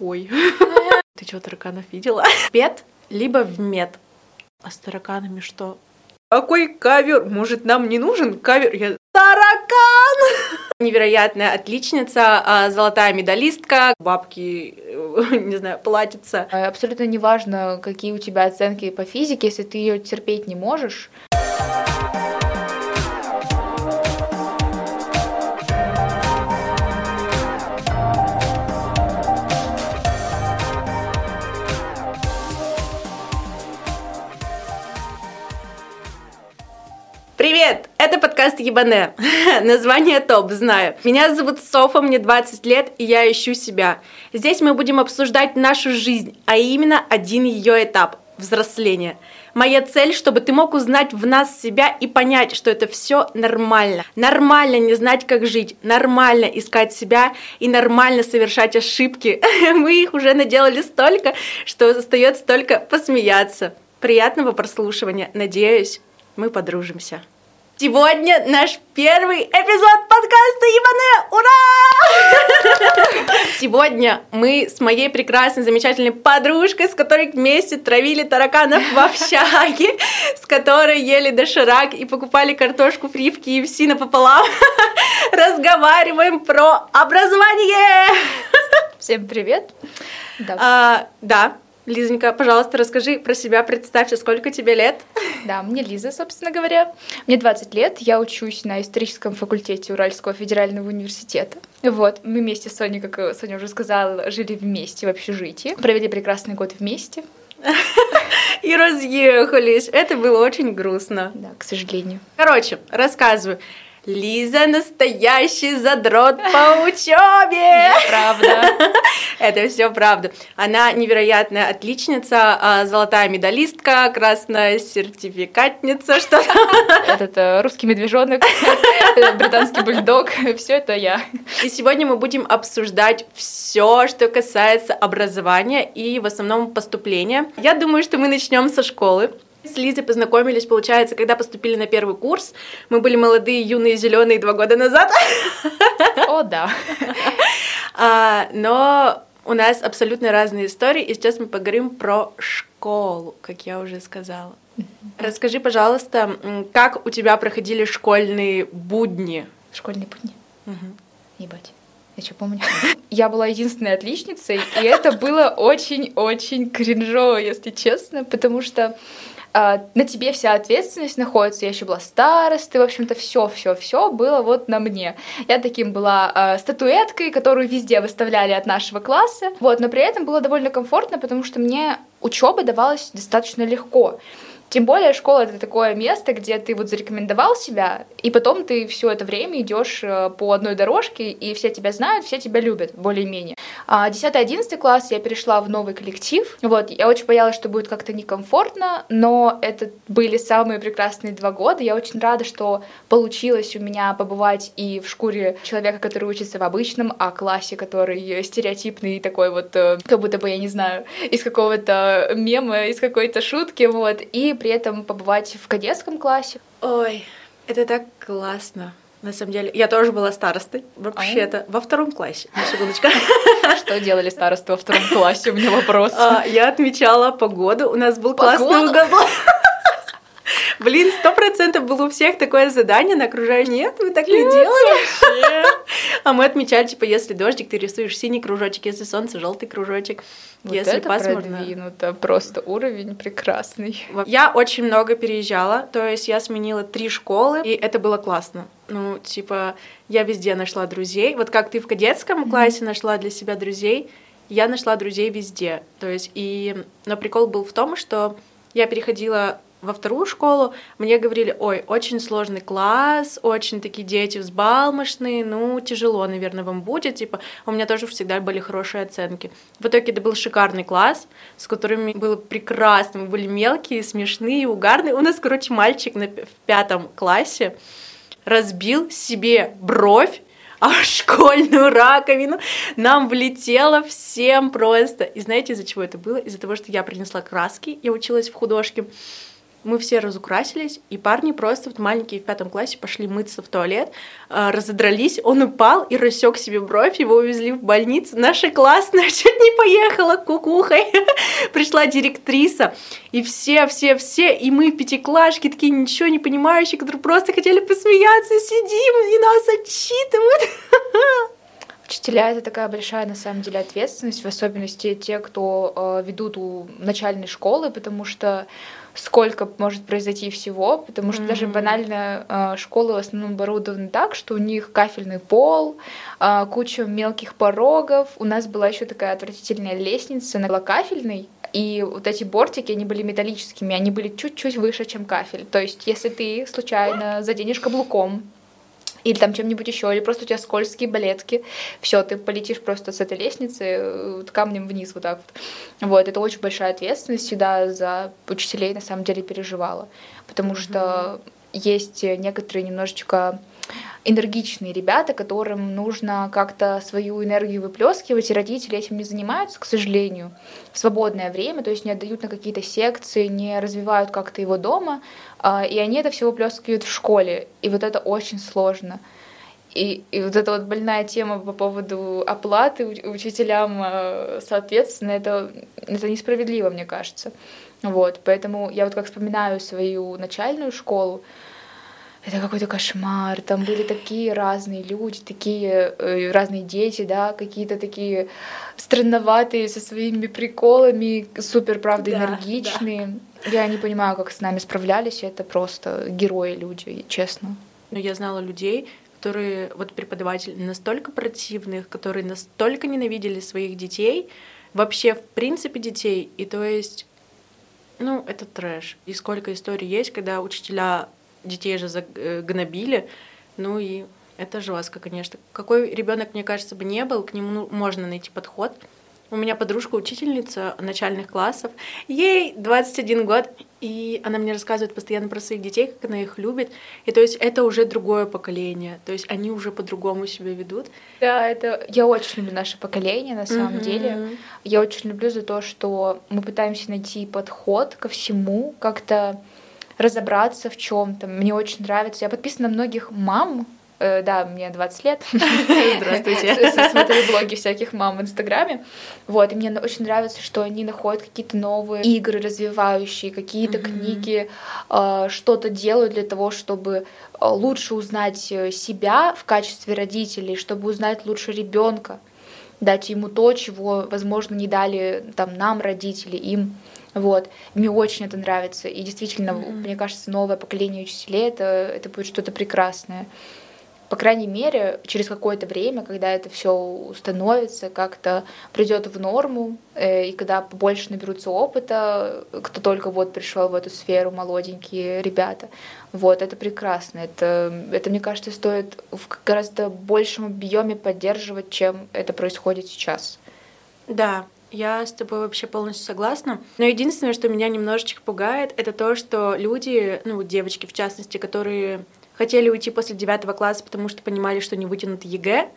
Ой. Ты что, тараканов видела? Пет, либо в мед. А с тараканами что? Какой кавер? Может, нам не нужен кавер? Я... Таракан! Невероятная отличница, а, золотая медалистка, бабки, не знаю, платится. Абсолютно неважно, какие у тебя оценки по физике, если ты ее терпеть не можешь. Подкаст Ебане. Название топ, знаю. Меня зовут Софа, мне 20 лет, и я ищу себя. Здесь мы будем обсуждать нашу жизнь, а именно один ее этап – взросление. Моя цель, чтобы ты мог узнать в нас себя и понять, что это все нормально. Нормально не знать, как жить, нормально искать себя и нормально совершать ошибки. Мы их уже наделали столько, что остается только посмеяться. Приятного прослушивания. Надеюсь, мы подружимся. Сегодня наш первый эпизод подкаста Иване! Ура! Сегодня мы с моей прекрасной, замечательной подружкой, с которой вместе травили тараканов в общаге, с которой ели доширак и покупали картошку фри в KFC напополам, разговариваем про образование! Всем привет! Да. А, да, Лизонька, пожалуйста, расскажи про себя, представься, сколько тебе лет? Да, мне Лиза, собственно говоря. Мне 20 лет, я учусь на историческом факультете Уральского федерального университета. Вот, мы вместе с Соней, как Соня уже сказала, жили вместе в общежитии, провели прекрасный год вместе. И разъехались. Это было очень грустно. Да, к сожалению. Короче, рассказываю. Лиза настоящий задрот по учебе. Правда. Это все правда. Она невероятная отличница, а, золотая медалистка, красная сертификатница, что Этот э, русский медвежонок, британский бульдог, все это я. И сегодня мы будем обсуждать все, что касается образования и в основном поступления. Я думаю, что мы начнем со школы. С Лизой познакомились, получается, когда поступили на первый курс. Мы были молодые, юные, зеленые два года назад. О, да. А, но у нас абсолютно разные истории, и сейчас мы поговорим про школу, как я уже сказала. Расскажи, пожалуйста, как у тебя проходили школьные будни? Школьные будни? Угу. Ебать. Я что помню? Я была единственной отличницей, и это было очень-очень кринжово, если честно, потому что на тебе вся ответственность находится. Я еще была старостой, в общем-то, все, все, все было вот на мне. Я таким была э, статуэткой, которую везде выставляли от нашего класса. Вот, но при этом было довольно комфортно, потому что мне учеба давалась достаточно легко. Тем более школа это такое место, где ты вот зарекомендовал себя, и потом ты все это время идешь э, по одной дорожке, и все тебя знают, все тебя любят, более-менее. А 10-11 класс я перешла в новый коллектив. Вот, я очень боялась, что будет как-то некомфортно, но это были самые прекрасные два года. Я очень рада, что получилось у меня побывать и в шкуре человека, который учится в обычном А-классе, который стереотипный такой вот, э, как будто бы, я не знаю, из какого-то мема, из какой-то шутки, вот, и при этом побывать в кадетском классе. Ой, это так классно. На самом деле, я тоже была старостой, вообще-то, во втором классе, на секундочку. Что делали старосты во втором классе? У меня вопрос. А, я отмечала погоду, у нас был классный уголок. Блин, сто процентов было у всех такое задание на окружающее. Нет, вы так не делали. А мы отмечали, типа, если дождик, ты рисуешь синий кружочек, если солнце, желтый кружочек. Вот если это пасмурно. продвинуто, просто уровень прекрасный. Я очень много переезжала, то есть я сменила три школы, и это было классно. Ну, типа, я везде нашла друзей. Вот как ты в кадетском mm-hmm. классе нашла для себя друзей, я нашла друзей везде. То есть, и... Но прикол был в том, что я переходила во вторую школу, мне говорили, ой, очень сложный класс, очень такие дети взбалмошные, ну, тяжело, наверное, вам будет, типа, у меня тоже всегда были хорошие оценки. В итоге это был шикарный класс, с которыми было прекрасно, мы были мелкие, смешные, угарные. У нас, короче, мальчик на, в пятом классе разбил себе бровь, а школьную раковину нам влетело всем просто. И знаете, из-за чего это было? Из-за того, что я принесла краски, я училась в художке, мы все разукрасились, и парни просто вот маленькие в пятом классе пошли мыться в туалет, э, разодрались, он упал и рассек себе бровь, его увезли в больницу. Наша классная чуть не поехала кукухой. Пришла директриса, и все, все, все, и мы пятиклашки, такие ничего не понимающие, которые просто хотели посмеяться, сидим, и нас отчитывают. Учителя это такая большая на самом деле ответственность, в особенности те, кто э, ведут у начальной школы, потому что сколько может произойти всего, потому что mm-hmm. даже банально э, школы в основном оборудованы так, что у них кафельный пол, э, куча мелких порогов. У нас была еще такая отвратительная лестница, она была кафельной, и вот эти бортики, они были металлическими, они были чуть-чуть выше, чем кафель. То есть, если ты случайно заденешь каблуком или там чем-нибудь еще, или просто у тебя скользкие балетки, все, ты полетишь просто с этой лестницы э, вот, камнем вниз вот так вот. Вот, это очень большая ответственность, всегда за учителей на самом деле переживала, потому mm-hmm. что есть некоторые немножечко энергичные ребята, которым нужно как-то свою энергию выплескивать, и родители этим не занимаются, к сожалению, в свободное время, то есть не отдают на какие-то секции, не развивают как-то его дома, а, и они это все выплескивают в школе, и вот это очень сложно. И, и вот эта вот больная тема по поводу оплаты учителям, а, соответственно, это, это несправедливо, мне кажется. Вот, поэтому я вот как вспоминаю свою начальную школу, это какой-то кошмар. Там были такие разные люди, такие э, разные дети, да, какие-то такие странноватые со своими приколами, супер, правда, да, энергичные. Да. Я не понимаю, как с нами справлялись. Это просто герои люди, честно. Но я знала людей, которые, вот преподаватели настолько противных, которые настолько ненавидели своих детей, вообще в принципе детей, и то есть ну, это трэш. И сколько историй есть, когда учителя детей же загнобили. Ну и это жестко, конечно. Какой ребенок, мне кажется, бы не был, к нему ну, можно найти подход. У меня подружка учительница начальных классов, ей 21 год, и она мне рассказывает постоянно про своих детей, как она их любит. И то есть это уже другое поколение, то есть они уже по-другому себя ведут. Да, это я очень люблю наше поколение на самом mm-hmm. деле. Я очень люблю за то, что мы пытаемся найти подход ко всему, как-то разобраться в чем-то. Мне очень нравится. Я подписана на многих мам, э, да, мне 20 лет. Здравствуйте. Смотрю блоги всяких мам в Инстаграме. Вот, и мне очень нравится, что они находят какие-то новые игры развивающие, какие-то книги, э, что-то делают для того, чтобы э, лучше узнать э, себя в качестве родителей, чтобы узнать лучше ребенка, дать ему то, чего, возможно, не дали там нам, родители, им. Вот. Мне очень это нравится. И действительно, mm-hmm. мне кажется, новое поколение учителей это, это будет что-то прекрасное. По крайней мере, через какое-то время, когда это все установится, как-то придет в норму, э, и когда побольше наберутся опыта, кто только вот пришел в эту сферу, молоденькие ребята, вот, это прекрасно. Это, это мне кажется, стоит в гораздо большем объеме поддерживать, чем это происходит сейчас. Да, я с тобой вообще полностью согласна. Но единственное, что меня немножечко пугает, это то, что люди, ну, девочки в частности, которые хотели уйти после девятого класса, потому что понимали, что не вытянут ЕГЭ,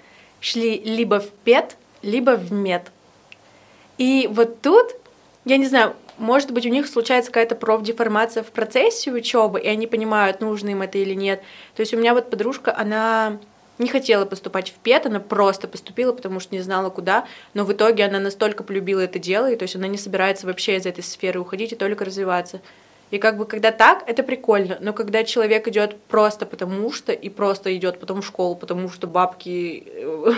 шли либо в пед, либо в мед. И вот тут, я не знаю, может быть, у них случается какая-то профдеформация в процессе учебы, и они понимают, нужно им это или нет. То есть у меня вот подружка, она не хотела поступать в ПЕТ, она просто поступила, потому что не знала куда, но в итоге она настолько полюбила это дело, и то есть она не собирается вообще из этой сферы уходить и только развиваться. И как бы когда так, это прикольно, но когда человек идет просто потому что, и просто идет потом в школу, потому что бабки,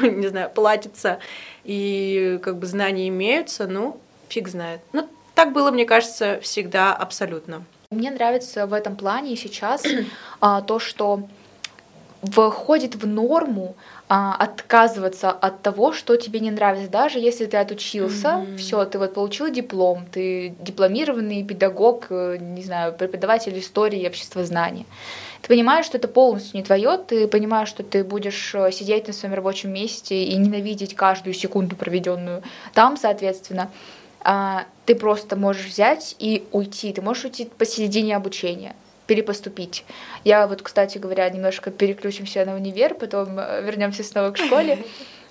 не знаю, платятся, и как бы знания имеются, ну, фиг знает. Ну, так было, мне кажется, всегда абсолютно. Мне нравится в этом плане сейчас а, то, что входит в норму а, отказываться от того, что тебе не нравится, даже если ты отучился, mm-hmm. все, ты вот получил диплом, ты дипломированный педагог, э, не знаю, преподаватель истории и обществознания. Ты понимаешь, что это полностью не твое, ты понимаешь, что ты будешь э, сидеть на своем рабочем месте и ненавидеть каждую секунду, проведенную там, соответственно. А, ты просто можешь взять и уйти, ты можешь уйти посередине обучения перепоступить. Я вот, кстати говоря, немножко переключимся на универ, потом э, вернемся снова к школе.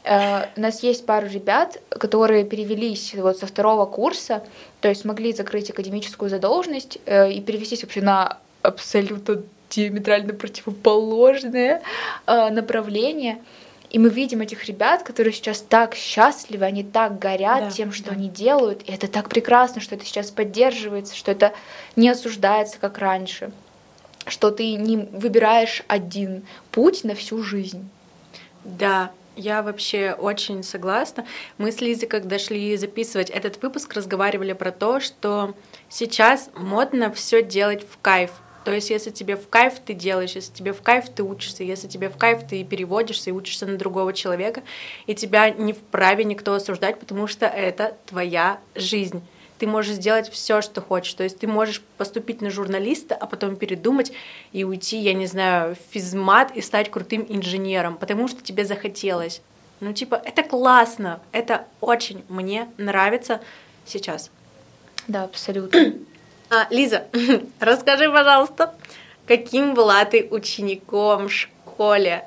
Э, у нас есть пару ребят, которые перевелись вот со второго курса, то есть смогли закрыть академическую задолженность э, и перевестись вообще на абсолютно диаметрально противоположное направление. И мы видим этих ребят, которые сейчас так счастливы, они так горят да, тем, что да. они делают. И это так прекрасно, что это сейчас поддерживается, что это не осуждается, как раньше. Что ты не выбираешь один путь на всю жизнь. Да, я вообще очень согласна. Мы с Лизой, когда шли записывать этот выпуск, разговаривали про то, что сейчас модно все делать в кайф. То есть, если тебе в кайф ты делаешь, если тебе в кайф ты учишься, если тебе в кайф ты переводишься и учишься на другого человека, и тебя не вправе никто осуждать, потому что это твоя жизнь ты можешь сделать все, что хочешь. То есть ты можешь поступить на журналиста, а потом передумать и уйти, я не знаю, в физмат и стать крутым инженером, потому что тебе захотелось. Ну, типа, это классно, это очень мне нравится сейчас. Да, абсолютно. А, Лиза, расскажи, пожалуйста, каким была ты учеником в школе?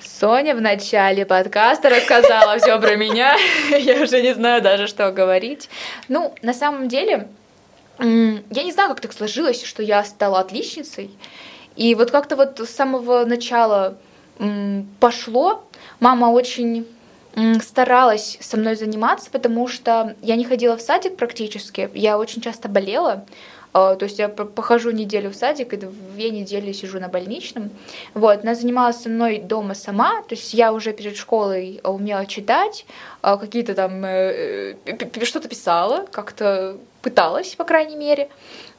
Соня в начале подкаста рассказала все про меня. Я уже не знаю даже, что говорить. Ну, на самом деле, я не знаю, как так сложилось, что я стала отличницей. И вот как-то вот с самого начала пошло. Мама очень старалась со мной заниматься, потому что я не ходила в садик практически, я очень часто болела, а, то есть я похожу неделю в садик, и две недели сижу на больничном. Вот, она занималась со мной дома сама, то есть я уже перед школой умела читать, а, какие-то там, э, э, что-то писала, как-то пыталась, по крайней мере.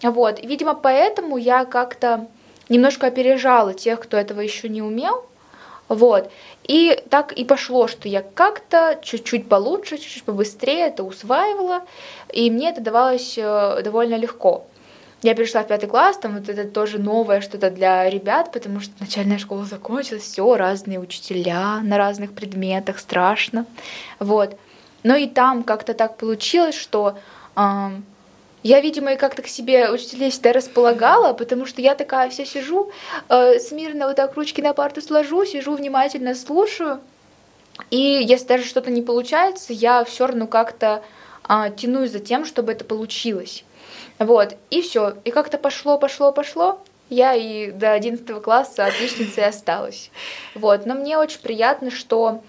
Вот, видимо, поэтому я как-то немножко опережала тех, кто этого еще не умел, вот. И так и пошло, что я как-то чуть-чуть получше, чуть-чуть побыстрее это усваивала, и мне это давалось э, довольно легко. Я перешла в пятый класс, там вот это тоже новое что-то для ребят, потому что начальная школа закончилась, все разные учителя на разных предметах, страшно, вот. Но и там как-то так получилось, что э, я, видимо, и как-то к себе учителей всегда располагала, потому что я такая вся сижу, э, смирно вот так ручки на парту сложу, сижу внимательно слушаю, и если даже что-то не получается, я все равно как-то э, тянусь за тем, чтобы это получилось. Вот, и все. И как-то пошло, пошло, пошло. Я и до 11 класса отличницей осталась. Вот, но мне очень приятно, что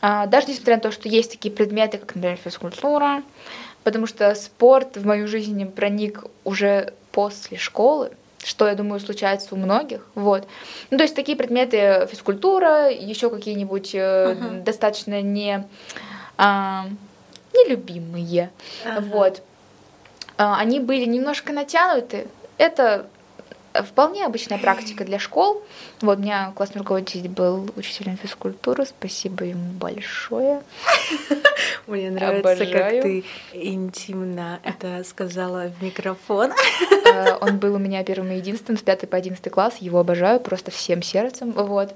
а, даже несмотря на то, что есть такие предметы, как, например, физкультура, потому что спорт в мою жизнь проник уже после школы, что, я думаю, случается у многих. Вот. Ну, то есть такие предметы физкультура, еще какие-нибудь uh-huh. достаточно не, а, нелюбимые. Uh-huh. Вот. А, они были немножко натянуты. Это вполне обычная практика для школ. Вот у меня классный руководитель был учителем физкультуры, спасибо ему большое. Мне нравится, Обожаю. как ты интимно это сказала в микрофон. А, он был у меня первым и единственным, с 5 по 11 класс, его обожаю просто всем сердцем, вот.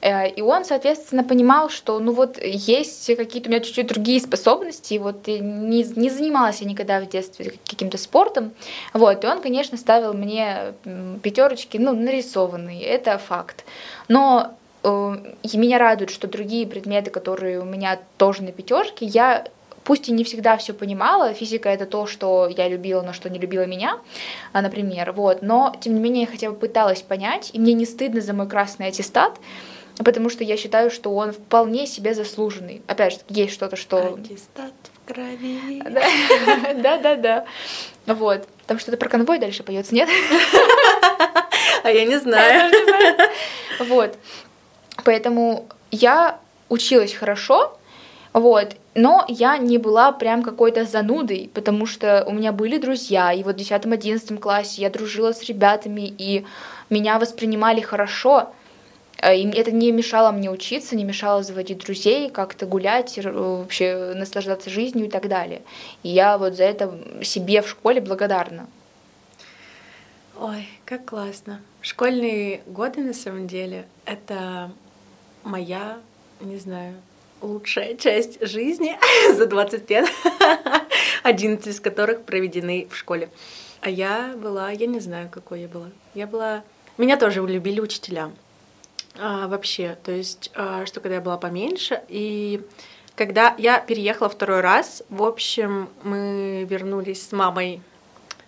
Э, и он, соответственно, понимал, что, ну вот, есть какие-то у меня чуть-чуть другие способности, вот, не, не занималась я никогда в детстве каким-то спортом, вот, и он, конечно, ставил мне пятерочки, ну, нарисованные, это факт. Но э, меня радует, что другие предметы, которые у меня тоже на пятерке, я пусть и не всегда все понимала, физика это то, что я любила, но что не любила меня, а, например, вот, но тем не менее я хотя бы пыталась понять, и мне не стыдно за мой красный аттестат, потому что я считаю, что он вполне себе заслуженный. Опять же, есть что-то, что... Аттестат в крови. Да-да-да. Вот. Там что-то про конвой дальше поется, нет? А я не знаю. Вот. Поэтому я училась хорошо, вот, но я не была прям какой-то занудой, потому что у меня были друзья, и вот в 10-11 классе я дружила с ребятами, и меня воспринимали хорошо, и это не мешало мне учиться, не мешало заводить друзей, как-то гулять, вообще наслаждаться жизнью и так далее. И я вот за это себе в школе благодарна. Ой, как классно. Школьные годы, на самом деле, это моя, не знаю, лучшая часть жизни за 20 лет, 11 из которых проведены в школе. А я была, я не знаю, какой я была. Я была... Меня тоже любили учителя. А, вообще, то есть, а, что когда я была поменьше, и когда я переехала второй раз, в общем, мы вернулись с мамой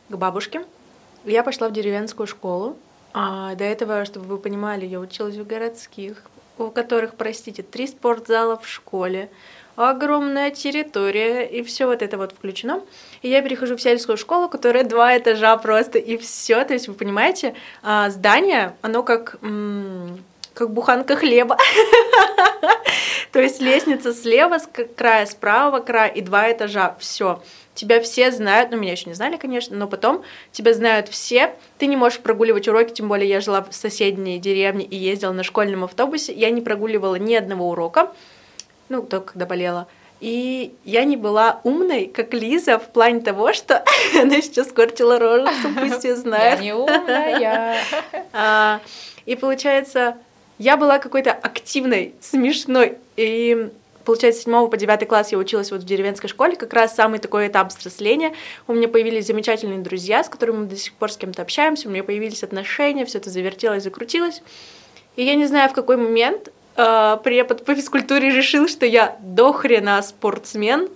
к бабушке. Я пошла в деревенскую школу. А до этого, чтобы вы понимали, я училась в городских, у которых, простите, три спортзала в школе, огромная территория, и все вот это вот включено. И я перехожу в сельскую школу, которая два этажа просто, и все. То есть, вы понимаете, а, здание, оно как как буханка хлеба. То есть лестница слева с края, с правого края и два этажа. Все. Тебя все знают, ну меня еще не знали, конечно, но потом тебя знают все. Ты не можешь прогуливать уроки, тем более я жила в соседней деревне и ездила на школьном автобусе. Я не прогуливала ни одного урока, ну, только когда болела. И я не была умной, как Лиза, в плане того, что она сейчас скорчила рожицу, пусть все знают. Я не умная. А, и получается, я была какой-то активной, смешной. И получается, с 7 по 9 класс я училась вот в деревенской школе, как раз самый такой этап взросления. У меня появились замечательные друзья, с которыми мы до сих пор с кем-то общаемся, у меня появились отношения, все это завертелось, закрутилось. И я не знаю, в какой момент э, препод по физкультуре решил, что я дохрена спортсмен.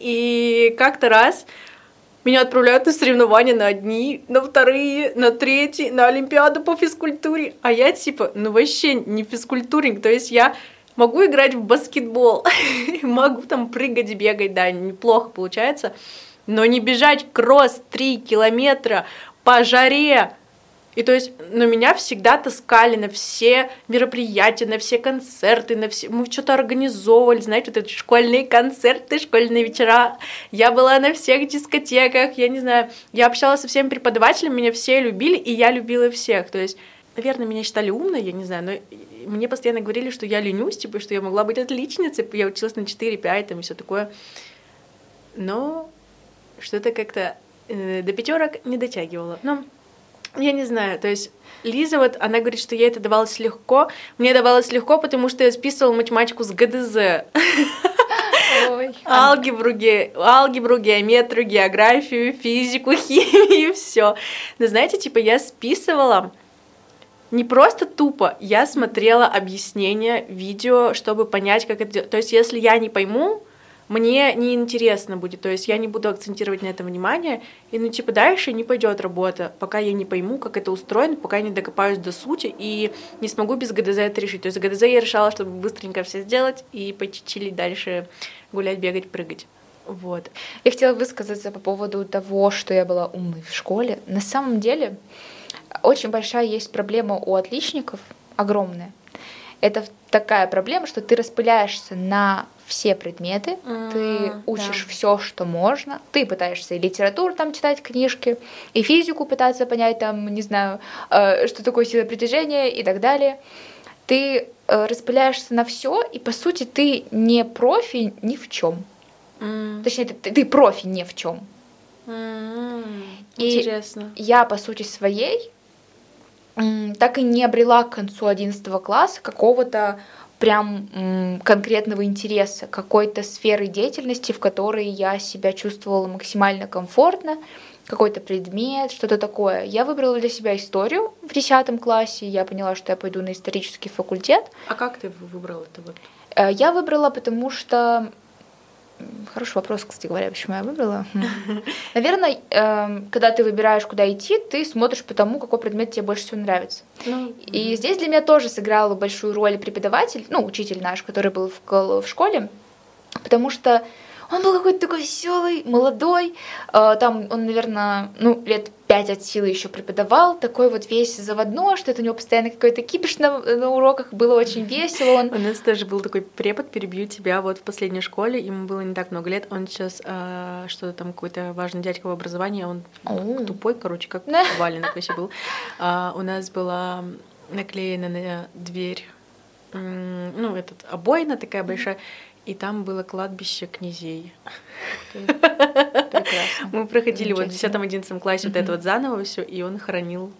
И как-то раз меня отправляют на соревнования на одни, на вторые, на третьи, на Олимпиаду по физкультуре. А я типа, ну вообще не физкультурник. То есть я могу играть в баскетбол, могу там прыгать, бегать, да, неплохо получается. Но не бежать кросс 3 километра по жаре, и то есть, на меня всегда таскали на все мероприятия, на все концерты, на все... Мы что-то организовывали, знаете, вот эти школьные концерты, школьные вечера. Я была на всех дискотеках, я не знаю. Я общалась со всеми преподавателями, меня все любили, и я любила всех. То есть, наверное, меня считали умной, я не знаю, но мне постоянно говорили, что я ленюсь, типа, что я могла быть отличницей, я училась на 4-5 там и все такое. Но что-то как-то э, до пятерок не дотягивала. Но я не знаю, то есть Лиза, вот она говорит, что ей это давалось легко. Мне давалось легко, потому что я списывала математику с ГДЗ. Ой. Алгебру, ге... алгебру, геометрию, географию, физику, химию, все. Но знаете, типа я списывала не просто тупо, я смотрела объяснения, видео, чтобы понять, как это делать. То есть, если я не пойму, мне неинтересно будет, то есть я не буду акцентировать на этом внимание, и ну типа дальше не пойдет работа, пока я не пойму, как это устроено, пока я не докопаюсь до сути и не смогу без ГДЗ это решить. То есть ГДЗ я решала, чтобы быстренько все сделать и пойти чилить дальше, гулять, бегать, прыгать. Вот. Я хотела высказаться по поводу того, что я была умной в школе. На самом деле очень большая есть проблема у отличников, огромная. Это такая проблема, что ты распыляешься на все предметы, mm, ты учишь да. все, что можно, ты пытаешься и литературу там читать книжки, и физику пытаться понять там, не знаю, э, что такое сила притяжения и так далее. Ты э, распыляешься на все, и по сути ты не профи ни в чем. Mm. Точнее, ты, ты профи ни в чем. Mm. Интересно. я по сути своей так и не обрела к концу 11 класса какого-то прям конкретного интереса, какой-то сферы деятельности, в которой я себя чувствовала максимально комфортно, какой-то предмет, что-то такое. Я выбрала для себя историю в 10 классе, я поняла, что я пойду на исторический факультет. А как ты выбрала это вот? Э, я выбрала, потому что Хороший вопрос, кстати говоря, почему я выбрала. Наверное, эм, когда ты выбираешь, куда идти, ты смотришь по тому, какой предмет тебе больше всего нравится. Ну, и здесь для меня тоже сыграла большую роль преподаватель, ну, учитель наш, который был в школе, потому что он был какой-то такой веселый, молодой. Э, там он, наверное, ну, лет пять от силы еще преподавал, такой вот весь заводной, что это у него постоянно какой-то кипиш на, на уроках, было очень весело. Он... У нас тоже был такой препод, перебью тебя, вот в последней школе, ему было не так много лет, он сейчас э, что-то там какой-то важный дядька в образовании, он oh. тупой, короче, как валенок вообще был. А, у нас была наклеена на дверь ну, этот обоина такая большая, и там было кладбище князей. Прекрасно. Мы проходили вот в 10-11 классе вот это вот заново все, и он хоронил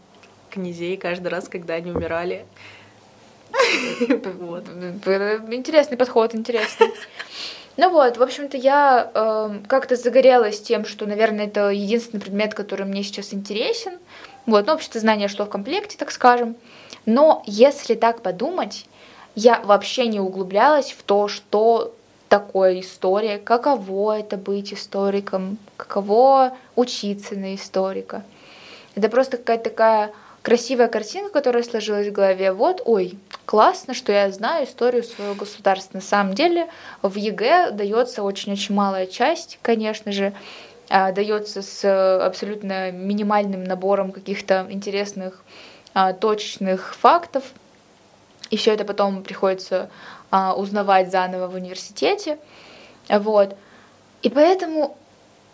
князей каждый раз, когда они умирали. Вот. Интересный подход, интересный. Ну вот, в общем-то, я э, как-то загорелась тем, что, наверное, это единственный предмет, который мне сейчас интересен. Вот, ну, обществознание шло в комплекте, так скажем. Но если так подумать, я вообще не углублялась в то, что такое история, каково это быть историком, каково учиться на историка. Это просто какая-то такая красивая картинка, которая сложилась в голове. Вот, ой, классно, что я знаю историю своего государства. На самом деле в ЕГЭ дается очень-очень малая часть, конечно же, а, дается с абсолютно минимальным набором каких-то интересных а, точечных фактов, и все это потом приходится а, узнавать заново в университете. Вот. И поэтому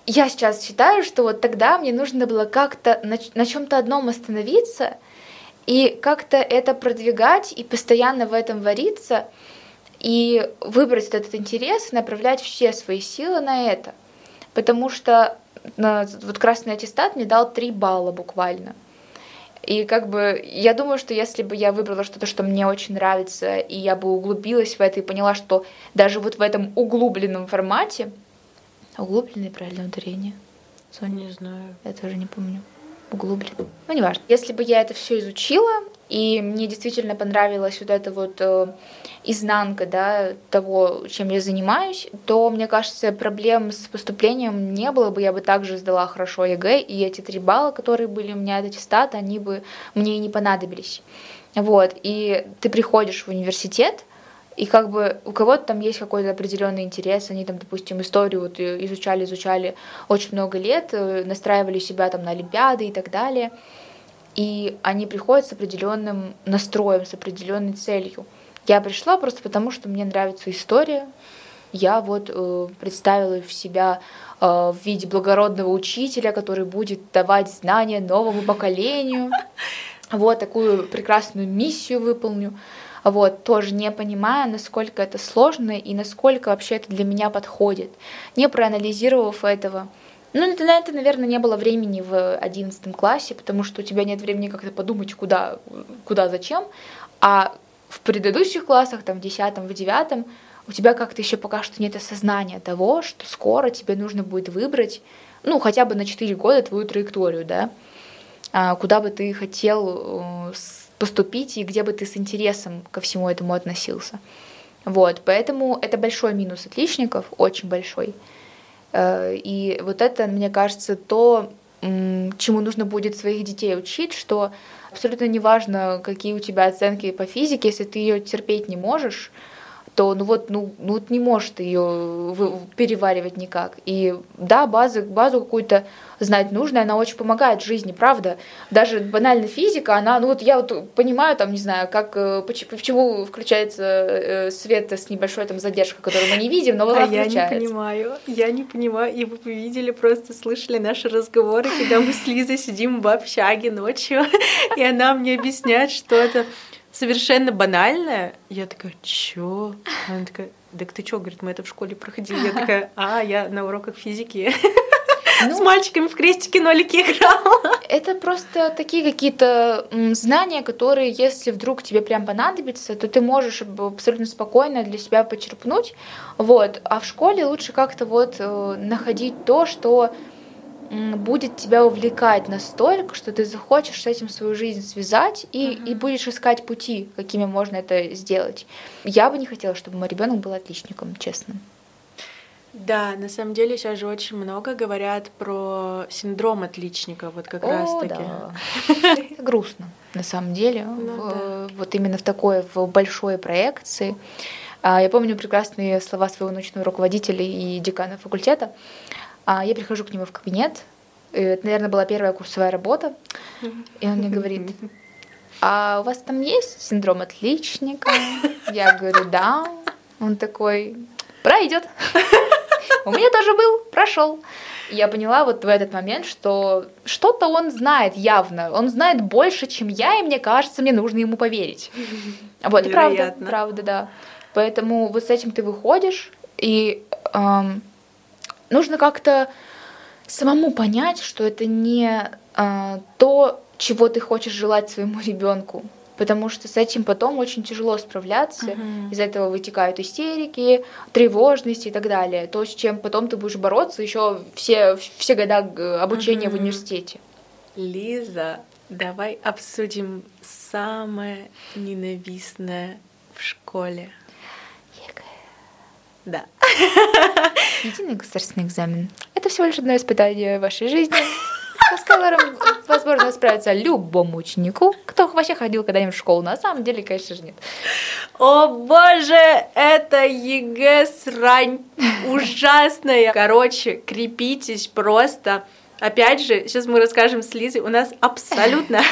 я сейчас считаю, что вот тогда мне нужно было как-то на, на чем-то одном остановиться и как-то это продвигать и постоянно в этом вариться и выбрать этот интерес и направлять все свои силы на это. Потому что на, вот красный аттестат мне дал 3 балла буквально. И как бы я думаю, что если бы я выбрала что-то, что мне очень нравится, и я бы углубилась в это и поняла, что даже вот в этом углубленном формате, углубленное правильное ударение? Соня, не знаю. Я тоже не помню. Углублен. Ну, неважно. Если бы я это все изучила, и мне действительно понравилась вот эта вот э, изнанка да, того, чем я занимаюсь, то, мне кажется, проблем с поступлением не было бы, я бы также сдала хорошо ЕГЭ, и эти три балла, которые были у меня от аттестата, они бы мне и не понадобились. Вот, и ты приходишь в университет, и как бы у кого-то там есть какой-то определенный интерес, они там, допустим, историю вот изучали, изучали очень много лет, э, настраивали себя там на олимпиады и так далее, и они приходят с определенным настроем, с определенной целью. Я пришла просто потому, что мне нравится история. Я вот э, представила в себя э, в виде благородного учителя, который будет давать знания новому поколению. Вот такую прекрасную миссию выполню. Вот, тоже не понимая, насколько это сложно и насколько вообще это для меня подходит. Не проанализировав этого, ну, на это, наверное, не было времени в одиннадцатом классе, потому что у тебя нет времени как-то подумать, куда, куда, зачем. А в предыдущих классах, там, в десятом, в девятом, у тебя как-то еще пока что нет осознания того, что скоро тебе нужно будет выбрать, ну, хотя бы на 4 года твою траекторию, да, а, куда бы ты хотел э, поступить и где бы ты с интересом ко всему этому относился. Вот, поэтому это большой минус отличников, очень большой. Э, и вот это, мне кажется, то, чему нужно будет своих детей учить, что абсолютно неважно, какие у тебя оценки по физике, если ты ее терпеть не можешь, то ну вот, ну, ну вот не может ее переваривать никак. И да, базы, базу какую-то знать нужно, она очень помогает в жизни, правда. Даже банальная физика, она, ну вот я вот понимаю, там, не знаю, как, э, почему включается э, свет с небольшой там задержкой, которую мы не видим, но вот а она я не понимаю, я не понимаю, и вы видели, просто слышали наши разговоры, когда мы с Лизой сидим в общаге ночью, и она мне объясняет что-то совершенно банальное. Я такая, чё? Она такая, так ты чё, говорит, мы это в школе проходили. Я такая, а, я на уроках физики ну, с мальчиками в крестики нолики играла. Это просто такие какие-то знания, которые, если вдруг тебе прям понадобится, то ты можешь абсолютно спокойно для себя почерпнуть. Вот. А в школе лучше как-то вот э, находить то, что будет тебя увлекать настолько, что ты захочешь с этим свою жизнь связать и, uh-huh. и будешь искать пути, какими можно это сделать. Я бы не хотела, чтобы мой ребенок был отличником, честно. Да, на самом деле сейчас же очень много говорят про синдром отличника, вот как О, раз таки. Да. Это грустно, на самом деле. Ну, в, да. Вот именно в такой в большой проекции. А, я помню прекрасные слова своего научного руководителя и декана факультета. А я прихожу к нему в кабинет, это, наверное, была первая курсовая работа, и он мне говорит, а у вас там есть синдром отличника? Я говорю, да. Он такой, пройдет. У меня тоже был, прошел. Я поняла вот в этот момент, что что-то он знает явно. Он знает больше, чем я, и мне кажется, мне нужно ему поверить. Вот, и правда, правда, да. Поэтому вот с этим ты выходишь, и эм, нужно как-то самому понять, что это не а, то, чего ты хочешь желать своему ребенку. Потому что с этим потом очень тяжело справляться. Uh-huh. Из этого вытекают истерики, тревожность и так далее. То, с чем потом ты будешь бороться еще все, все года обучения uh-huh. в университете. Лиза, Давай обсудим самое ненавистное в школе. Да. Единый государственный экзамен. Это всего лишь одно испытание в вашей жизни, с которым возможно справиться любому ученику, кто вообще ходил когда-нибудь в школу. На самом деле, конечно же, нет. О боже, это ЕГЭ срань ужасная. Короче, крепитесь просто. Опять же, сейчас мы расскажем с Лизой, у нас абсолютно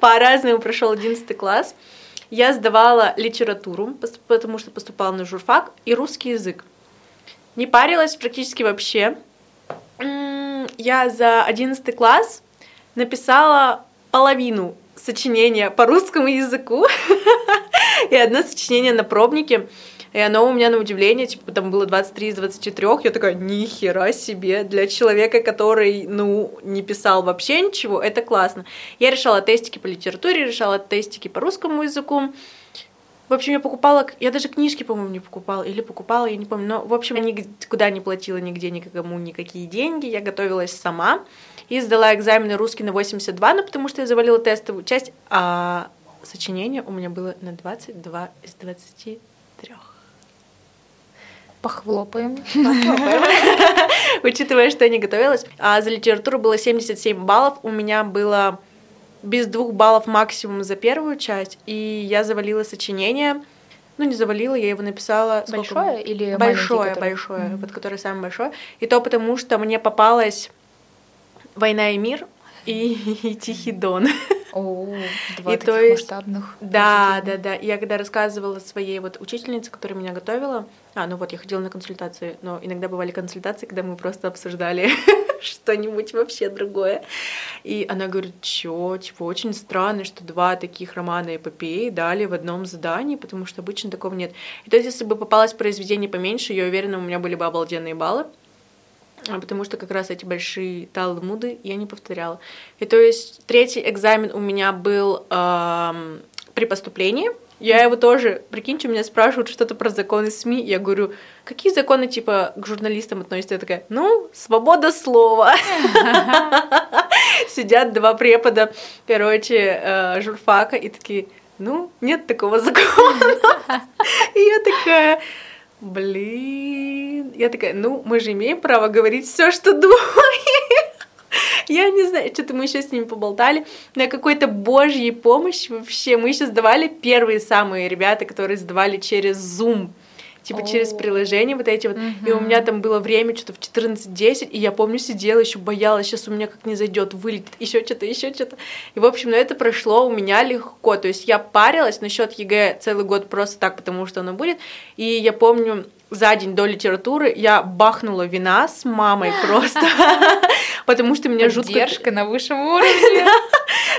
по-разному прошел 11 класс. Я сдавала литературу, потому что поступала на журфак, и русский язык. Не парилась практически вообще. Я за 11 класс написала половину сочинения по русскому языку и одно сочинение на пробнике. И оно у меня на удивление, типа, там было 23 из 23, я такая, нихера себе, для человека, который, ну, не писал вообще ничего, это классно. Я решала тестики по литературе, решала тестики по русскому языку. В общем, я покупала, я даже книжки, по-моему, не покупала, или покупала, я не помню, но, в общем, я никуда не платила нигде никому никакие деньги, я готовилась сама и сдала экзамены русский на 82, ну, потому что я завалила тестовую часть, а сочинение у меня было на 22 из 23. Похлопаем. Учитывая, что я не готовилась. А за литературу было 77 баллов. У меня было без двух баллов максимум за первую часть. И я завалила сочинение. Ну, не завалила, я его написала. Большое или Большое, большое. Mm-hmm. Вот которое самое большое. И то потому, что мне попалась «Война и мир» и, и «Тихий дон». О, два и таких то есть, масштабных. Да, да, да. Я когда рассказывала своей вот учительнице, которая меня готовила, а, ну вот, я ходила на консультации, но иногда бывали консультации, когда мы просто обсуждали что-нибудь вообще другое. И она говорит, чё, типа, очень странно, что два таких романа эпопеи дали в одном задании, потому что обычно такого нет. И то есть, если бы попалось произведение поменьше, я уверена, у меня были бы обалденные баллы, потому что как раз эти большие талмуды я не повторяла. И то есть третий экзамен у меня был эм, при поступлении. Я его тоже, прикиньте, меня спрашивают что-то про законы СМИ. Я говорю, какие законы, типа, к журналистам относятся? Я такая, ну, свобода слова. Сидят два препода, короче, э, журфака, и такие, ну, нет такого закона. И я такая, Блин, я такая, ну, мы же имеем право говорить все, что думаем. Я не знаю, что-то мы еще с ними поболтали. На какой-то божьей помощи вообще. Мы еще сдавали первые самые ребята, которые сдавали через Zoom типа через приложение вот эти вот. И у меня там было время что-то в 14-10, и я помню, сидела, еще боялась, сейчас у меня как не зайдет, вылетит, еще что-то, еще что-то. И, в общем, на это прошло у меня легко. То есть я парилась насчет ЕГЭ целый год просто так, потому что оно будет. И я помню, за день до литературы я бахнула вина с мамой просто, потому что меня жутко... Поддержка на высшем уровне.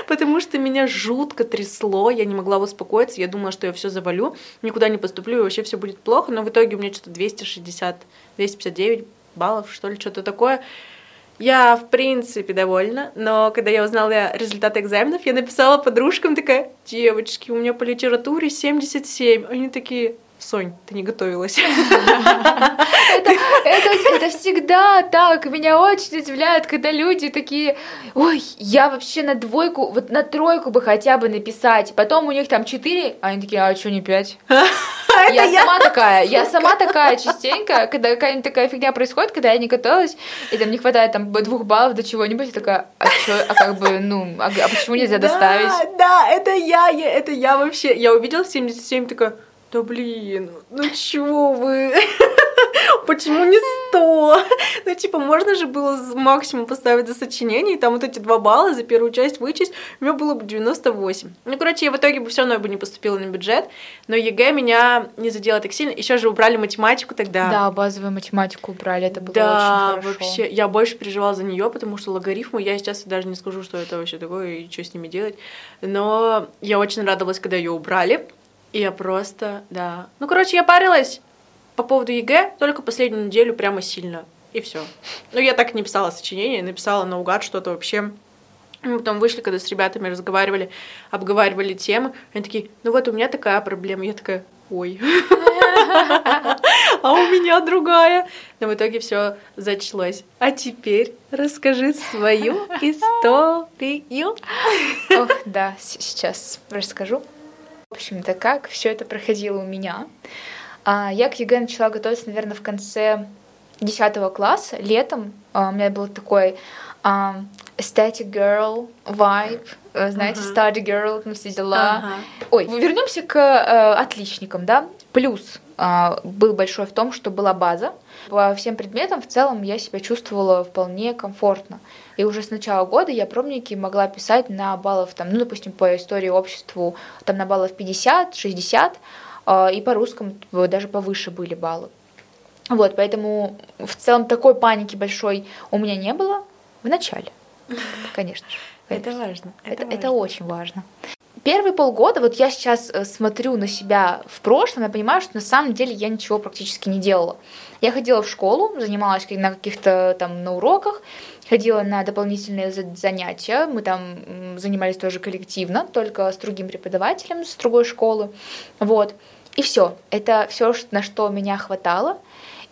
Потому что меня жутко трясло, я не могла успокоиться, я думала, что я все завалю, никуда не поступлю, и вообще все будет плохо, но в итоге у меня что-то 260, 259 баллов, что ли, что-то такое. Я, в принципе, довольна, но когда я узнала результаты экзаменов, я написала подружкам, такая, девочки, у меня по литературе 77. Они такие, Сонь, ты не готовилась. Это, это, это всегда так. Меня очень удивляет, когда люди такие, ой, я вообще на двойку, вот на тройку бы хотя бы написать. Потом у них там четыре, а они такие, а что не пять? Я сама такая, я сама такая частенько, когда какая-нибудь такая фигня происходит, когда я не готовилась, и там не хватает там двух баллов до чего-нибудь, я такая, а что, а как бы, ну, а, а почему нельзя доставить? Да, да, это я, это я вообще, я увидела 77, такая, да блин, ну чего вы? Почему не 100? Ну, типа, можно же было максимум поставить за сочинение, и там вот эти два балла за первую часть вычесть, у меня было бы 98. Ну, короче, я в итоге бы все равно бы не поступила на бюджет, но ЕГЭ меня не задело так сильно. Еще же убрали математику тогда. Да, базовую математику убрали, это было да, очень хорошо. вообще, я больше переживала за нее, потому что логарифмы, я сейчас даже не скажу, что это вообще такое и что с ними делать, но я очень радовалась, когда ее убрали, и я просто, да. Ну, короче, я парилась по поводу ЕГЭ только последнюю неделю прямо сильно. И все. Ну, я так и не писала сочинение, написала наугад что-то вообще. Мы потом вышли, когда с ребятами разговаривали, обговаривали темы. Они такие, ну вот у меня такая проблема. Я такая, ой. а у меня другая. Но в итоге все зачлось. А теперь расскажи свою историю. Ох, да, сейчас расскажу. В общем-то, как все это проходило у меня. А, я к ЕГЭ начала готовиться, наверное, в конце 10 класса, летом. А, у меня был такой эм, aesthetic girl vibe, э, знаете, uh-huh. study girl, ну все дела. Uh-huh. Ой, вернемся к э, отличникам, да. Плюс был большой в том, что была база. По всем предметам в целом я себя чувствовала вполне комфортно. И уже с начала года я пробники могла писать на баллов, там, ну, допустим, по истории обществу, там на баллов 50, 60, э, и по русскому даже повыше были баллы. Вот, поэтому в целом такой паники большой у меня не было в начале. Конечно же. Это важно. Это, это, это очень важно. Первые полгода, вот я сейчас э, смотрю на себя в прошлом, я понимаю, что на самом деле я ничего практически не делала. Я ходила в школу, занималась на каких-то там на уроках, ходила на дополнительные занятия, мы там занимались тоже коллективно, только с другим преподавателем с другой школы, вот. И все, это все, на что меня хватало.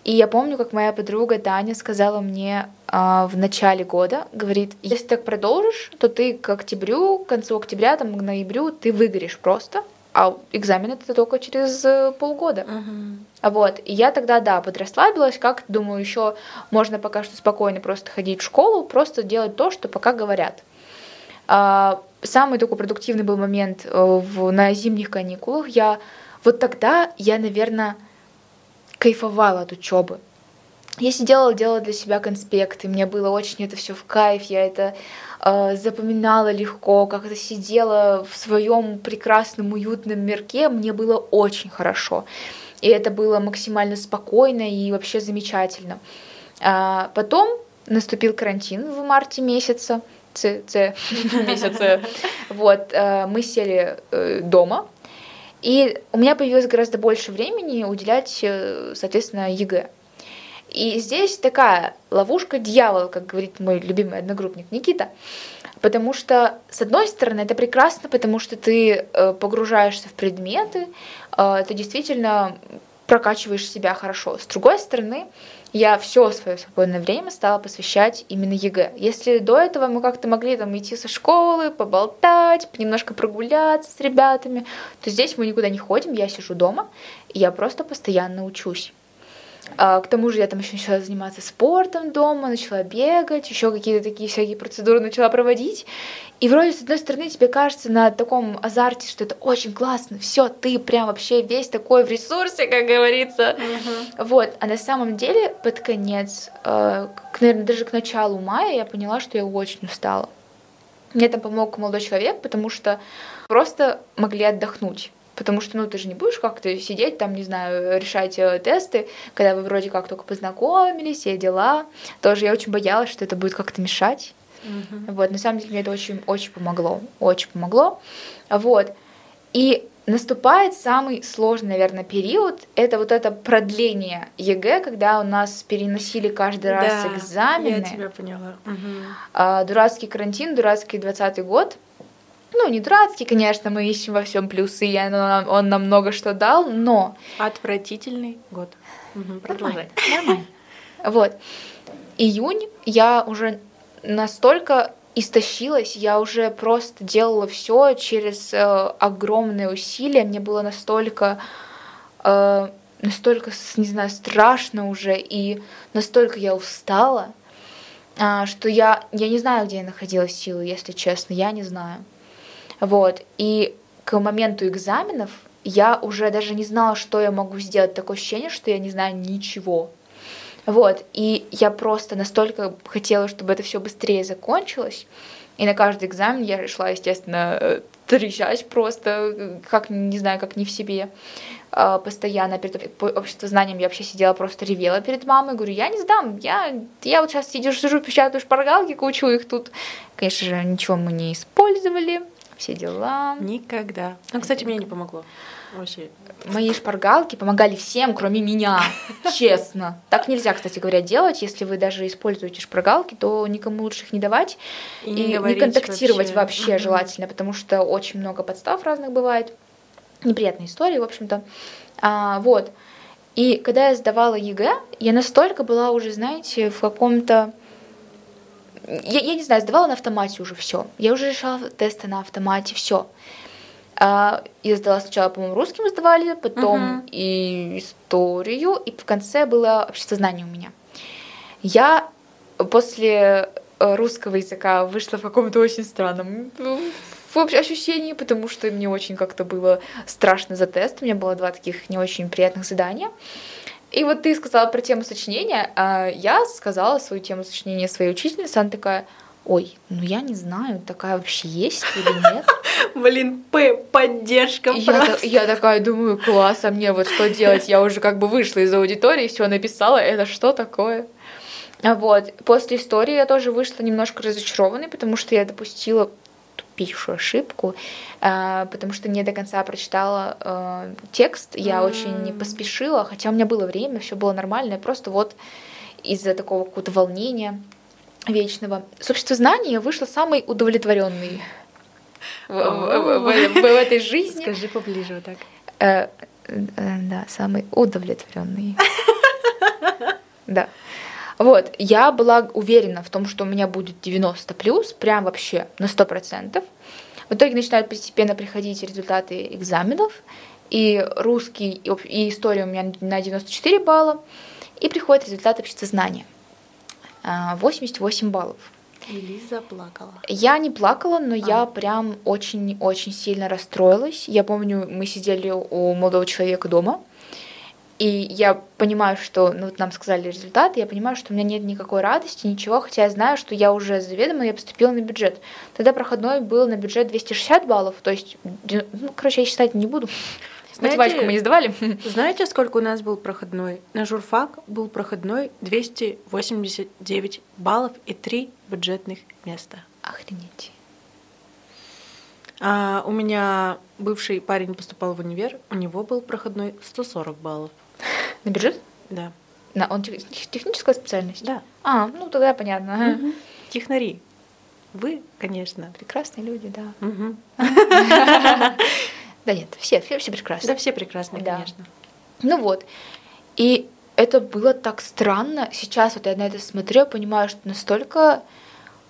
И я помню, как моя подруга Таня сказала мне э, в начале года, говорит, если так продолжишь, то ты к октябрю, к концу октября, там, к ноябрю, ты выгоришь просто, а экзамен это только через э, полгода. Uh-huh. Вот. И я тогда, да, подрасслабилась, как думаю, еще можно пока что спокойно просто ходить в школу, просто делать то, что пока говорят. А, самый такой продуктивный был момент э, в, на зимних каникулах. Я вот тогда я, наверное, кайфовала от учебы. Я сидела, делала для себя конспекты, мне было очень это все в кайф, я это э, запоминала легко, как это сидела в своем прекрасном уютном мирке, мне было очень хорошо. И это было максимально спокойно и вообще замечательно. А потом наступил карантин в марте месяца, ц, ц, месяце. Вот, э, мы сели э, дома, и у меня появилось гораздо больше времени уделять, э, соответственно, ЕГЭ. И здесь такая ловушка дьявола, как говорит мой любимый одногруппник Никита. Потому что, с одной стороны, это прекрасно, потому что ты э, погружаешься в предметы, э, ты действительно прокачиваешь себя хорошо. С другой стороны, я все свое свободное время стала посвящать именно ЕГЭ. Если до этого мы как-то могли там идти со школы, поболтать, немножко прогуляться с ребятами, то здесь мы никуда не ходим, я сижу дома, и я просто постоянно учусь. А, к тому же я там еще начала заниматься спортом дома, начала бегать, еще какие-то такие всякие процедуры начала проводить. И вроде, с одной стороны, тебе кажется на таком азарте, что это очень классно, все, ты прям вообще весь такой в ресурсе, как говорится. Uh-huh. Вот. А на самом деле, под конец, э, к, наверное, даже к началу мая я поняла, что я очень устала. Мне там помог молодой человек, потому что просто могли отдохнуть. Потому что, ну, ты же не будешь как-то сидеть там, не знаю, решать э, тесты, когда вы вроде как только познакомились, все дела. Тоже я очень боялась, что это будет как-то мешать. Mm-hmm. Вот, на самом деле мне это очень, очень помогло, очень помогло. Вот. И наступает самый сложный, наверное, период. Это вот это продление ЕГЭ, когда у нас переносили каждый раз да, экзамены. Я тебя поняла. Угу. Дурацкий карантин, дурацкий двадцатый год. Ну, не дурацкий, конечно, мы ищем во всем плюсы, и он, он нам много что дал, но... Отвратительный год. Угу, продолжай. Нормально. Вот. Июнь я уже настолько истощилась, я уже просто делала все через э, огромные усилия, мне было настолько, э, настолько, не знаю, страшно уже, и настолько я устала, э, что я, я не знаю, где я находила силы, если честно, я не знаю. Вот. И к моменту экзаменов я уже даже не знала, что я могу сделать. Такое ощущение, что я не знаю ничего. Вот. И я просто настолько хотела, чтобы это все быстрее закончилось. И на каждый экзамен я шла, естественно, трещать просто, как, не знаю, как не в себе а, постоянно перед обществознанием я вообще сидела, просто ревела перед мамой, говорю, я не сдам, я, я вот сейчас сидишь, сижу, печатаю шпаргалки, кучу их тут. Конечно же, ничего мы не использовали, все дела. Никогда. Ну, кстати, мне не помогло. Вообще. Мои шпаргалки помогали всем, кроме меня, честно. Так нельзя, кстати говоря, делать. Если вы даже используете шпаргалки, то никому лучше их не давать. И, и не, не контактировать вообще, вообще желательно, потому что очень много подстав разных бывает. Неприятные истории, в общем-то. А, вот. И когда я сдавала ЕГЭ, я настолько была уже, знаете, в каком-то... Я, я не знаю, сдавала на автомате уже все. Я уже решала тесты на автомате, все. А, я сдала сначала, по-моему, русский мы сдавали, потом uh-huh. и историю, и в конце было обществознание у меня. Я после э, русского языка вышла в каком-то очень странном ощущении, потому что мне очень как-то было страшно за тест. У меня было два таких не очень приятных задания. И вот ты сказала про тему сочинения, а я сказала свою тему сочинения своей учительнице, она такая, ой, ну я не знаю, такая вообще есть или нет. Блин, П, поддержка я, я такая думаю, класс, а мне вот что делать? Я уже как бы вышла из аудитории, все написала, это что такое? Вот. После истории я тоже вышла немножко разочарованной, потому что я допустила тупейшую ошибку, э, потому что не до конца прочитала э, текст. Я mm. очень не поспешила, хотя у меня было время, все было нормально. Я просто вот из-за такого какого-то волнения вечного. С общества знаний я вышла самой удовлетворенной в, в, в, в этой жизни. Скажи поближе вот так. Э, да, самый удовлетворенный. Да. Вот, я была уверена в том, что у меня будет 90 плюс, прям вообще на 100%. В итоге начинают постепенно приходить результаты экзаменов, и русский, и история у меня на 94 балла, и приходит результат обществознания. 88 баллов. И Лиза плакала. Я не плакала, но а. я прям очень-очень сильно расстроилась. Я помню, мы сидели у молодого человека дома, и я понимаю, что, ну вот нам сказали результат, я понимаю, что у меня нет никакой радости, ничего, хотя я знаю, что я уже заведомо, я поступила на бюджет. Тогда проходной был на бюджет 260 баллов, то есть, ну, короче, я считать не буду. Знаете, Математику мы не сдавали. Знаете, сколько у нас был проходной? На журфак был проходной 289 баллов и 3 бюджетных места. Охренеть. А у меня бывший парень поступал в универ, у него был проходной 140 баллов. На бюджет? Да. На, он тех, техническая специальность? Да. А, ну тогда понятно. Угу. Технари. Вы, конечно. Прекрасные люди, да. Угу. Да нет, все, все, все прекрасные. Да, все прекрасные, да. конечно. Ну вот. И это было так странно. Сейчас вот я на это смотрю, понимаю, что настолько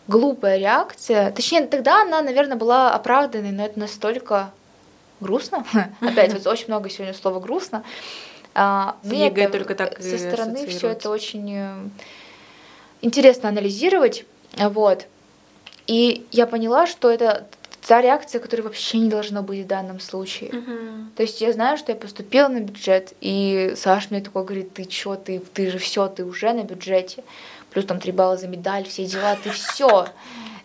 глупая реакция. Точнее, тогда она, наверное, была оправданной, но это настолько грустно. Опять вот очень много сегодня слова грустно. А, мне это, только так со стороны все это очень э, интересно анализировать, вот. И я поняла, что это та реакция, которая вообще не должна быть в данном случае. Uh-huh. То есть я знаю, что я поступила на бюджет, и Саш мне такой говорит, ты чё, ты, ты же все, ты уже на бюджете, плюс там три балла за медаль, все дела, ты все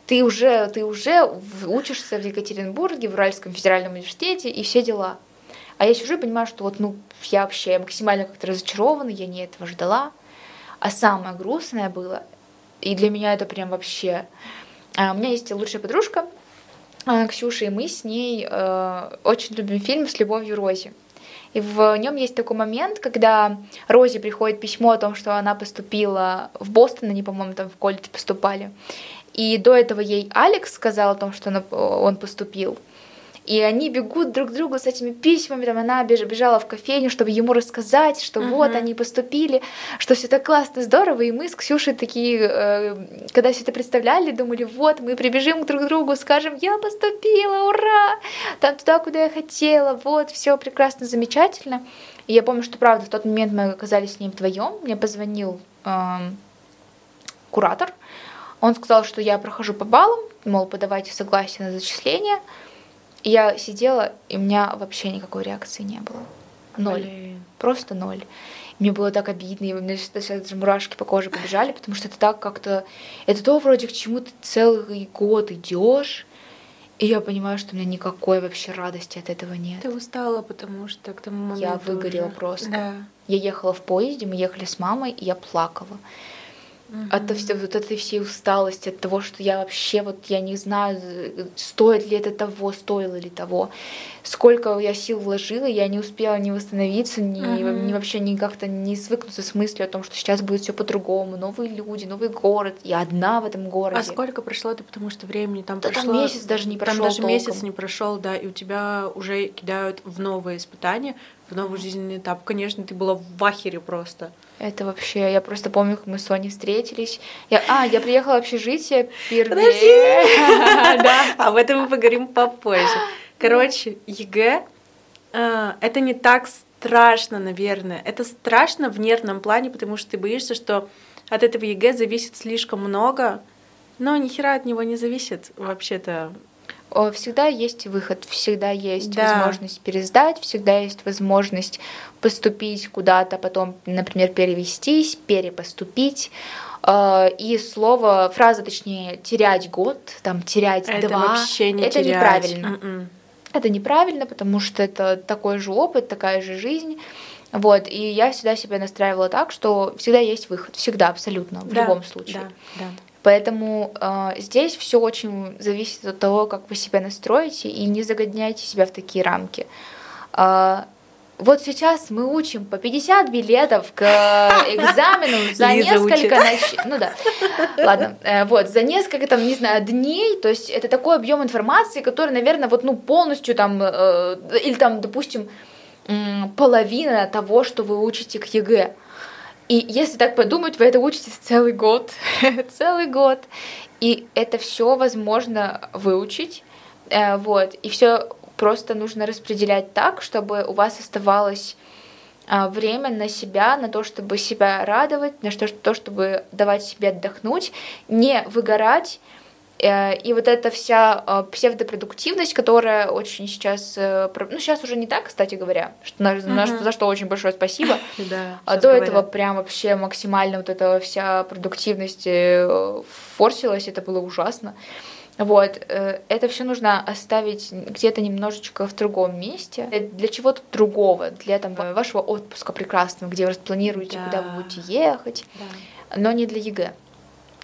ты уже, ты уже учишься в Екатеринбурге, в Уральском федеральном университете и все дела. А я сижу и понимаю, что вот, ну, я вообще максимально как-то разочарована, я не этого ждала. А самое грустное было, и для меня это прям вообще... А, у меня есть лучшая подружка, а, Ксюша, и мы с ней э, очень любим фильм «С любовью Рози». И в нем есть такой момент, когда Рози приходит письмо о том, что она поступила в Бостон, они, по-моему, там в колледж поступали. И до этого ей Алекс сказал о том, что он поступил. И они бегут друг к другу с этими письмами, там она бежала в кофейню, чтобы ему рассказать, что uh-huh. вот они поступили, что все так классно, здорово, и мы с Ксюшей такие, э, когда все это представляли, думали, вот мы прибежим друг к другу, скажем, я поступила, ура, там туда, куда я хотела, вот все прекрасно, замечательно. И я помню, что правда в тот момент мы оказались с ним вдвоем, мне позвонил э, куратор, он сказал, что я прохожу по баллам, мол, подавайте согласие на зачисление. И я сидела, и у меня вообще никакой реакции не было. Ноль. Блин. Просто ноль. Мне было так обидно, и у меня сейчас даже мурашки по коже побежали, потому что это так как-то... Это то вроде к чему ты целый год идешь, и я понимаю, что у меня никакой вообще радости от этого нет. Ты устала, потому что к тому моменту Я выгорела уже... просто. Да. Я ехала в поезде, мы ехали с мамой, и я плакала mm От вот этой всей усталости, от того, что я вообще вот я не знаю, стоит ли это того, стоило ли того. Сколько я сил вложила, я не успела ни восстановиться, ни, ни вообще ни как-то не свыкнуться с мыслью о том, что сейчас будет все по-другому, новые люди, новый город, я одна в этом городе. А сколько прошло это, потому что времени там да прошло? Там месяц даже не прошел. Там даже толком. месяц не прошел, да, и у тебя уже кидают в новые испытания, в в новый жизненный этап. Конечно, ты была в ахере просто. Это вообще, я просто помню, как мы с Соней встретились. Я, а, я приехала в общежитие впервые. Да. Об этом мы поговорим попозже. Короче, ЕГЭ а, это не так страшно, наверное. Это страшно в нервном плане, потому что ты боишься, что от этого ЕГЭ зависит слишком много, но ни хера от него не зависит вообще-то. Всегда есть выход, всегда есть да. возможность пересдать, всегда есть возможность поступить куда-то, потом, например, перевестись, перепоступить. А, и слово, фраза, точнее, терять год, там терять это два, вообще не это терять. неправильно. Mm-mm. М-м. Это неправильно, потому что это такой же опыт, такая же жизнь. Вот, и я всегда себя настраивала так, что всегда есть выход, всегда, абсолютно, в да, любом случае. Да, да. Поэтому э, здесь все очень зависит от того, как вы себя настроите, и не загодняйте себя в такие рамки. Э, вот сейчас мы учим по 50 билетов к экзамену за Лиза несколько ночей. Ну да. Ладно. Э, вот, за несколько, там, не знаю, дней. То есть это такой объем информации, который, наверное, вот, ну, полностью там, э, или там, допустим, половина того, что вы учите к ЕГЭ. И если так подумать, вы это учитесь целый год. целый год. И это все возможно выучить. Э, вот. И все просто нужно распределять так, чтобы у вас оставалось а, время на себя, на то, чтобы себя радовать, на то, чтобы давать себе отдохнуть, не выгорать, Э, и вот эта вся э, псевдопродуктивность, которая очень сейчас, э, ну сейчас уже не так, кстати говоря, что, на, uh-huh. за что очень большое спасибо. Да, а до этого прям вообще максимально вот эта вся продуктивность форсилась, это было ужасно. Вот, это все нужно оставить где-то немножечко в другом месте. Для чего-то другого, для там, вашего отпуска прекрасного, где вы распланируете, да. куда вы будете ехать, да. но не для ЕГЭ.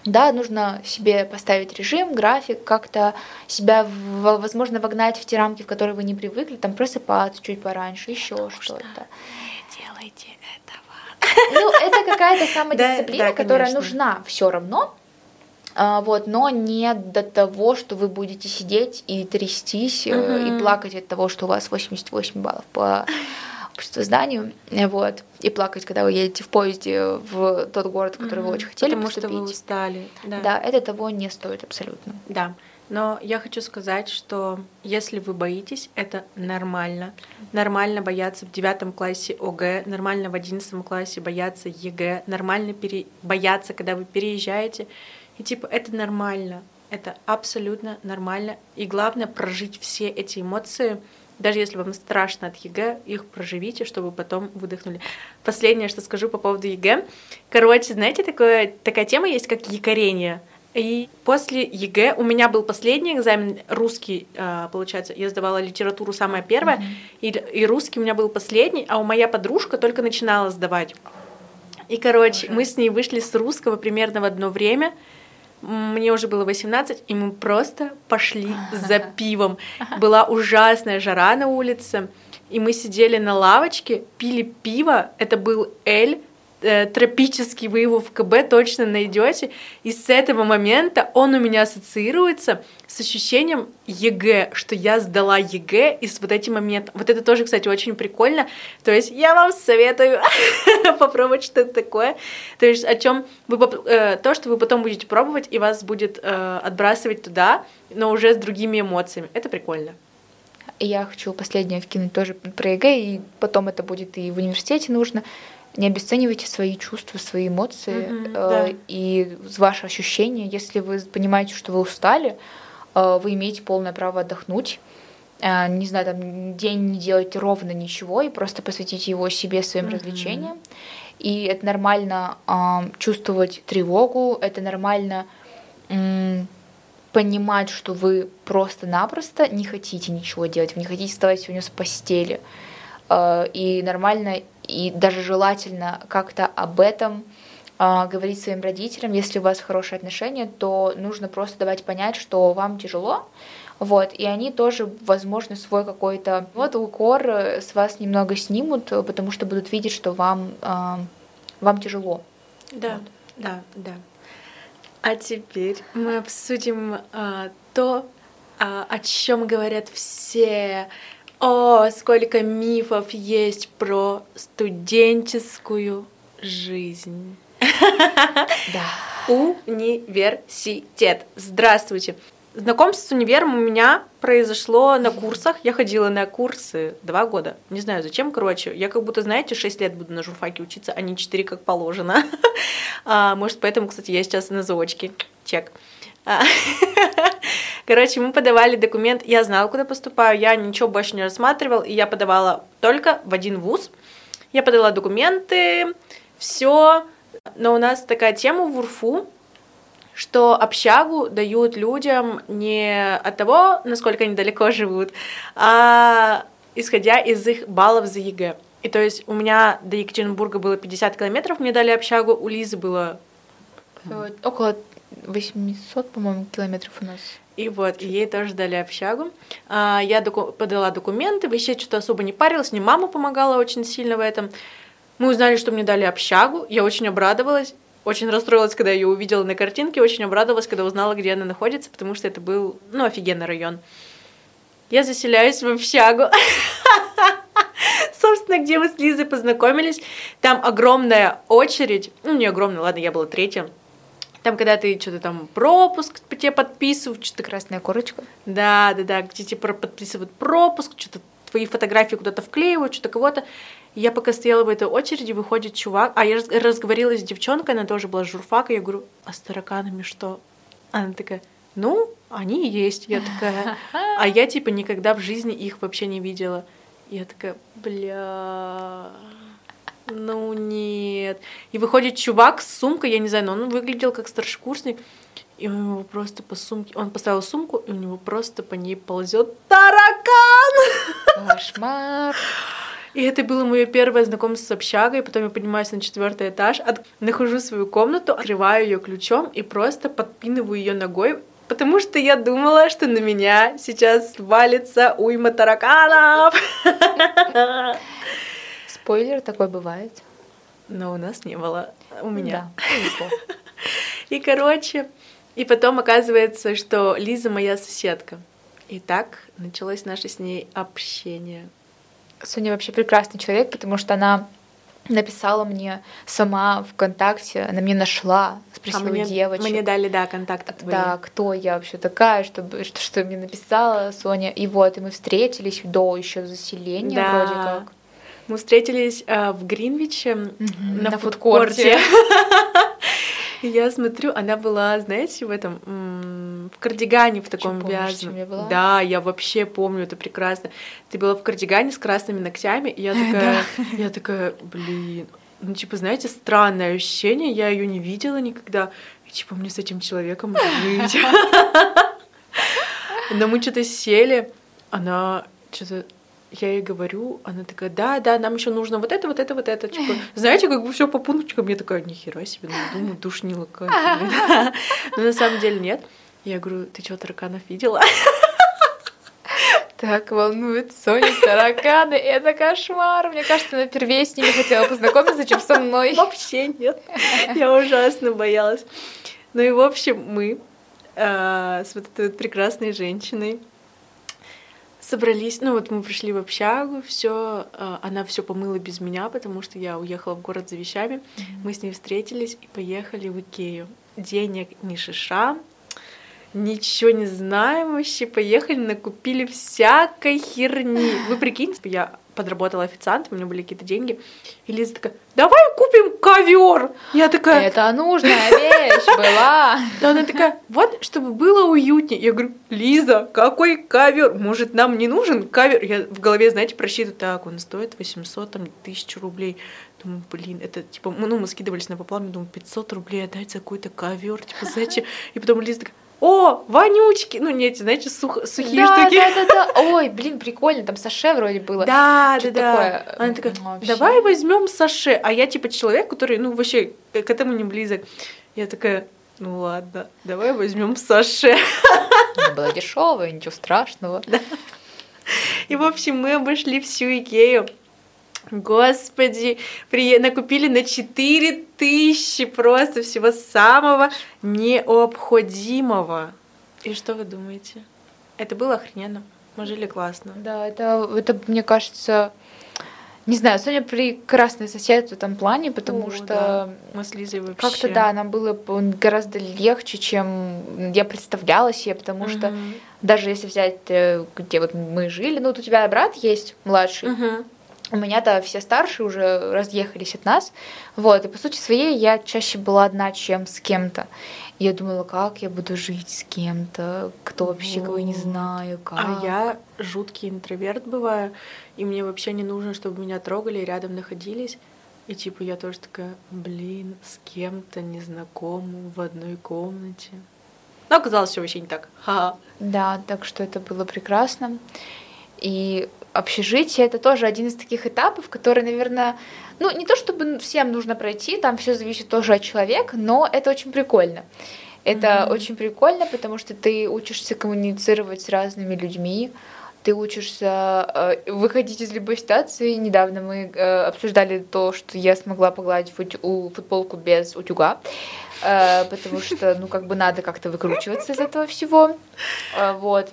Да, нужно себе поставить режим, график, как-то себя, возможно, вогнать в те рамки, в которые вы не привыкли, там просыпаться чуть пораньше, еще что-то. Делайте этого. Ну, это какая-то самодисциплина, да, да, которая нужна все равно, а, вот, но не до того, что вы будете сидеть и трястись угу. и плакать от того, что у вас 88 баллов по обществозданию, вот, и плакать, когда вы едете в поезде в тот город, в который mm-hmm. вы очень хотели Потому поступить. что вы устали. Да. да, это того не стоит абсолютно. Да. Но я хочу сказать, что если вы боитесь, это нормально. Нормально бояться в девятом классе ОГЭ, нормально в одиннадцатом классе бояться ЕГЭ, нормально пере... бояться, когда вы переезжаете. И типа это нормально, это абсолютно нормально. И главное прожить все эти эмоции, даже если вам страшно от ЕГЭ, их проживите, чтобы потом выдохнули. Последнее, что скажу по поводу ЕГЭ. Короче, знаете, такое, такая тема есть, как якорение. И после ЕГЭ у меня был последний экзамен русский, а, получается, я сдавала литературу самая первая, mm-hmm. и, и русский у меня был последний, а у моя подружка только начинала сдавать. И, короче, Боже. мы с ней вышли с русского примерно в одно время, мне уже было 18, и мы просто пошли за пивом. Была ужасная жара на улице, и мы сидели на лавочке, пили пиво. Это был Эль, тропический, вы его в КБ точно найдете. И с этого момента он у меня ассоциируется с ощущением ЕГЭ, что я сдала ЕГЭ, и с вот этим моментом. Вот это тоже, кстати, очень прикольно. То есть я вам советую попробовать что-то такое. То есть о чем вы э, то, что вы потом будете пробовать, и вас будет э, отбрасывать туда, но уже с другими эмоциями. Это прикольно. Я хочу последнее вкинуть тоже про ЕГЭ, и потом это будет и в университете нужно не обесценивайте свои чувства, свои эмоции mm-hmm, э, да. и ваши ощущения. Если вы понимаете, что вы устали, э, вы имеете полное право отдохнуть. Э, не знаю, там день не делать ровно ничего и просто посвятить его себе, своим mm-hmm. развлечениям. И это нормально э, чувствовать тревогу, это нормально э, понимать, что вы просто-напросто не хотите ничего делать, вы не хотите вставать сегодня с постели. Э, и нормально и даже желательно как-то об этом э, говорить своим родителям. Если у вас хорошие отношения, то нужно просто давать понять, что вам тяжело, вот, и они тоже, возможно, свой какой-то вот укор э, с вас немного снимут, потому что будут видеть, что вам, э, вам тяжело. Да, вот. да, да. А теперь мы обсудим э, то, э, о чем говорят все О, сколько мифов есть про студенческую жизнь. Да. Университет. Здравствуйте. Знакомство с универом у меня произошло на курсах. Я ходила на курсы два года. Не знаю зачем, короче. Я как будто, знаете, шесть лет буду на журфаке учиться, а не четыре, как положено. А, может, поэтому, кстати, я сейчас на заочке. Чек. А, короче, мы подавали документ. Я знала, куда поступаю. Я ничего больше не рассматривал. И я подавала только в один вуз. Я подала документы, все. Но у нас такая тема в УРФУ, что общагу дают людям не от того, насколько они далеко живут, а исходя из их баллов за ЕГЭ. И то есть у меня до Екатеринбурга было 50 километров, мне дали общагу, у Лизы было... Около 800, по-моему, километров у нас. И вот, ей тоже дали общагу. А, я доку- подала документы, вообще что-то особо не парилась, мне мама помогала очень сильно в этом. Мы узнали, что мне дали общагу, я очень обрадовалась. Очень расстроилась, когда ее увидела на картинке, очень обрадовалась, когда узнала, где она находится, потому что это был, ну, офигенный район. Я заселяюсь в общагу. Собственно, где мы с Лизой познакомились. Там огромная очередь. Ну, не огромная, ладно, я была третья. Там, когда ты что-то там пропуск тебе подписывают, что-то Красная корочка. да, да, да, где тебе подписывают пропуск, что-то твои фотографии куда-то вклеивают, что-то кого-то. Я пока стояла в этой очереди, выходит чувак, а я раз- разговорилась с девчонкой, она тоже была с журфака, я говорю, а с тараканами что? Она такая, ну, они и есть. Я такая, а я типа никогда в жизни их вообще не видела. Я такая, бля, ну нет. И выходит чувак с сумкой, я не знаю, но он выглядел как старшекурсник, и у него просто по сумке, он поставил сумку, и у него просто по ней ползет таракан. Кошмар. И это было мое первое знакомство с общагой. Потом я поднимаюсь на четвертый этаж, от... нахожу свою комнату, открываю ее ключом и просто подпинываю ее ногой, потому что я думала, что на меня сейчас валится уйма тараканов. Спойлер, такой бывает. Но у нас не было. У меня. Да, повезло. И, короче, и потом оказывается, что Лиза моя соседка. И так началось наше с ней общение. Соня вообще прекрасный человек, потому что она написала мне сама ВКонтакте, она мне нашла, спросила а мне, девочек. мне дали, да, контакты твои. Да, кто я вообще такая, чтобы, что, что мне написала Соня. И вот, и мы встретились до еще заселения Да. вроде как. Мы встретились э, в Гринвиче на, на фудкорте. Я смотрю, она была, знаете, в этом в кардигане в таком вязаном. Да, я вообще помню это прекрасно. Ты была в кардигане с красными ногтями, и я такая, я такая, блин, ну типа, знаете, странное ощущение, я ее не видела никогда. И типа мне с этим человеком жить. Но мы что-то сели, она что-то я ей говорю, она такая, да, да, нам еще нужно вот это, вот это, вот это. Типа, знаете, как бы все по пунктикам. Я такая, нихера себе, ну, думаю, душнила какая-то. Но на самом деле нет. Я говорю, ты что, тараканов видела? Так волнует Соня тараканы, это кошмар. Мне кажется, она первее с ними хотела познакомиться, чем со мной. Вообще нет. Я ужасно боялась. Ну и в общем, мы э, с вот этой вот прекрасной женщиной собрались, ну вот мы пришли в общагу, все, она все помыла без меня, потому что я уехала в город за вещами. Мы с ней встретились и поехали в Икею. Денег ни шиша, ничего не знаем вообще, поехали, накупили всякой херни. Вы прикиньте, я подработала официантом, у меня были какие-то деньги, и Лиза такая, давай купим ковер. Я такая, Это нужная вещь была. да она такая, вот, чтобы было уютнее. Я говорю, Лиза, какой ковер? Может, нам не нужен ковер? Я в голове, знаете, просчитываю, так, он стоит 800, там, тысяч рублей. Думаю, блин, это, типа, ну, мы скидывались на поплаве, думаю, 500 рублей отдать за какой-то ковер, типа, зачем? И потом Лиза такая, о, вонючки! Ну, не эти, знаете, сух- сухие да, штуки. Да, да, да. Ой, блин, прикольно, там саше вроде было. Да, да, да. такое, Она такая, вообще. давай возьмем саше. А я типа человек, который, ну, вообще к этому не близок. Я такая, ну ладно, давай возьмем саше. Это было дешевое, ничего страшного. И, в общем, мы обошли всю Икею. Господи, при... накупили на 4 тысячи просто всего самого необходимого. И что вы думаете? Это было охрененно. Мы жили классно. Да, это, это мне кажется, не знаю, Соня прекрасный сосед в этом плане, потому О, что да. мы с Лизой вообще. как-то да, нам было бы гораздо легче, чем я представляла себе, потому что Мгм. даже если взять, э, где вот мы жили, ну вот у тебя брат есть младший, Мгм. У меня-то все старшие уже разъехались от нас, вот, и по сути своей я чаще была одна, чем с кем-то. Я думала, как я буду жить с кем-то, кто вообще, кого я не знаю, как. А я жуткий интроверт бываю, и мне вообще не нужно, чтобы меня трогали и рядом находились. И типа я тоже такая, блин, с кем-то незнакомым в одной комнате. Но оказалось все вообще не так. Ха-ха. Да, так что это было прекрасно. И общежитие это тоже один из таких этапов, который, наверное, ну не то чтобы всем нужно пройти, там все зависит тоже от человека, но это очень прикольно. Это Мгм. очень прикольно, потому что ты учишься коммуницировать с разными людьми, ты учишься э, выходить из любой ситуации. Недавно мы э, обсуждали то, что я смогла погладить у- футболку без утюга, э, потому что, ну, как бы надо как-то выкручиваться из этого всего. Э, Вот.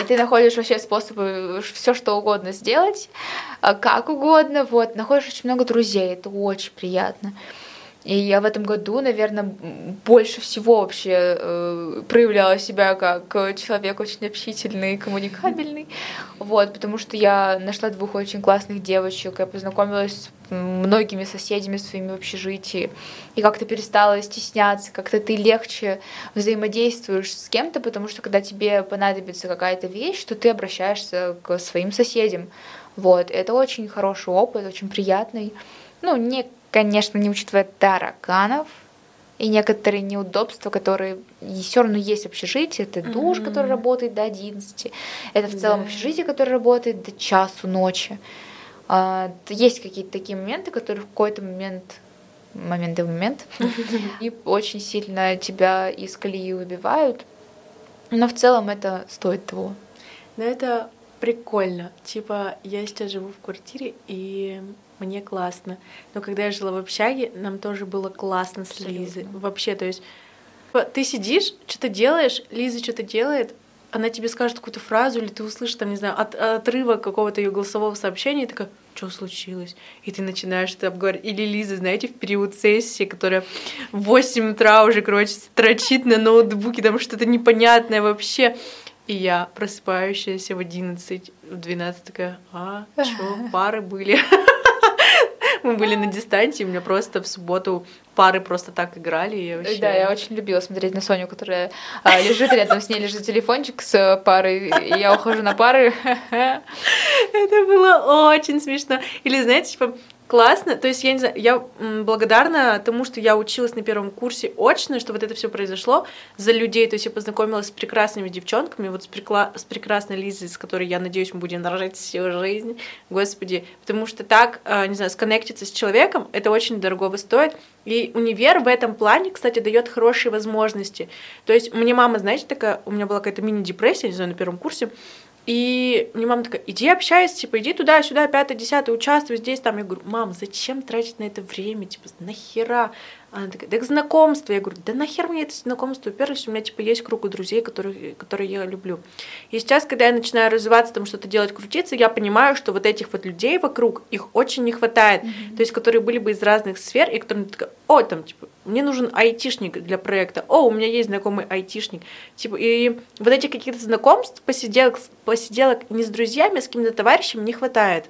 И ты находишь вообще способы все что угодно сделать, а, как угодно, вот. Находишь очень много друзей, это очень приятно. И я в этом году, наверное, больше всего вообще э, проявляла себя как человек очень общительный коммуникабельный. Вот, потому что я нашла двух очень классных девочек, я познакомилась с многими соседями своими в общежитии, и как-то перестала стесняться, как-то ты легче взаимодействуешь с кем-то, потому что когда тебе понадобится какая-то вещь, то ты обращаешься к своим соседям. Вот, это очень хороший опыт, очень приятный. Ну, не, конечно, не учитывая тараканов и некоторые неудобства, которые все равно есть в общежитии. Это душ, Мгм. который работает до 11. Это в целом Да. общежитие, которое работает до часу ночи. А, Есть какие-то такие моменты, которые в какой-то момент момент и момент и очень сильно тебя из колеи выбивают. Но в целом это стоит того. Но это прикольно. Типа, я сейчас живу в квартире, и мне классно. Но когда я жила в общаге, нам тоже было классно с Абсолютно. Лизой. Вообще, то есть типа, ты сидишь, что-то делаешь, Лиза что-то делает, она тебе скажет какую-то фразу, или ты услышишь, там, не знаю, от, отрывок какого-то ее голосового сообщения, и такая, что случилось? И ты начинаешь это обговаривать. Или Лиза, знаете, в период сессии, которая в 8 утра уже, короче, строчит на ноутбуке, там что-то непонятное вообще. И я, просыпающаяся в 11, в 12, такая, а, чё, пары были. Мы были на дистанции, у меня просто в субботу пары просто так играли. И вообще... Да, я очень любила смотреть на Соню, которая а, лежит рядом с ней, лежит телефончик с э, парой, и я ухожу на пары. Это было очень смешно. Или, знаете, типа, классно. То есть, я не знаю, я благодарна тому, что я училась на первом курсе очно, что вот это все произошло за людей. То есть я познакомилась с прекрасными девчонками, вот с, прекла- с прекрасной Лизой, с которой, я надеюсь, мы будем дорожить всю жизнь. Господи. Потому что так, э, не знаю, сконнектиться с человеком, это очень дорого стоит. И универ в этом плане, кстати, дает хорошие возможности. То есть мне мама, знаете, такая, у меня была какая-то мини-депрессия, не знаю, на первом курсе, и мне мама такая, иди общайся, типа, иди туда, сюда, пятое, десятое, участвуй здесь, там. Я говорю, мам, зачем тратить на это время, типа, нахера? Она такая, да знакомство. Я говорю, да нахер мне это знакомство? Во-первых, у меня, типа, есть круг друзей, которые, которые я люблю. И сейчас, когда я начинаю развиваться, там что-то делать, крутиться, я понимаю, что вот этих вот людей вокруг, их очень не хватает. То есть, которые были бы из разных сфер, и которым ты такая, о, там, типа, мне нужен айтишник для проекта, о, у меня есть знакомый айтишник. Типа, и вот этих каких-то знакомств, посиделок, посиделок не с друзьями, а с какими-то товарищами не хватает.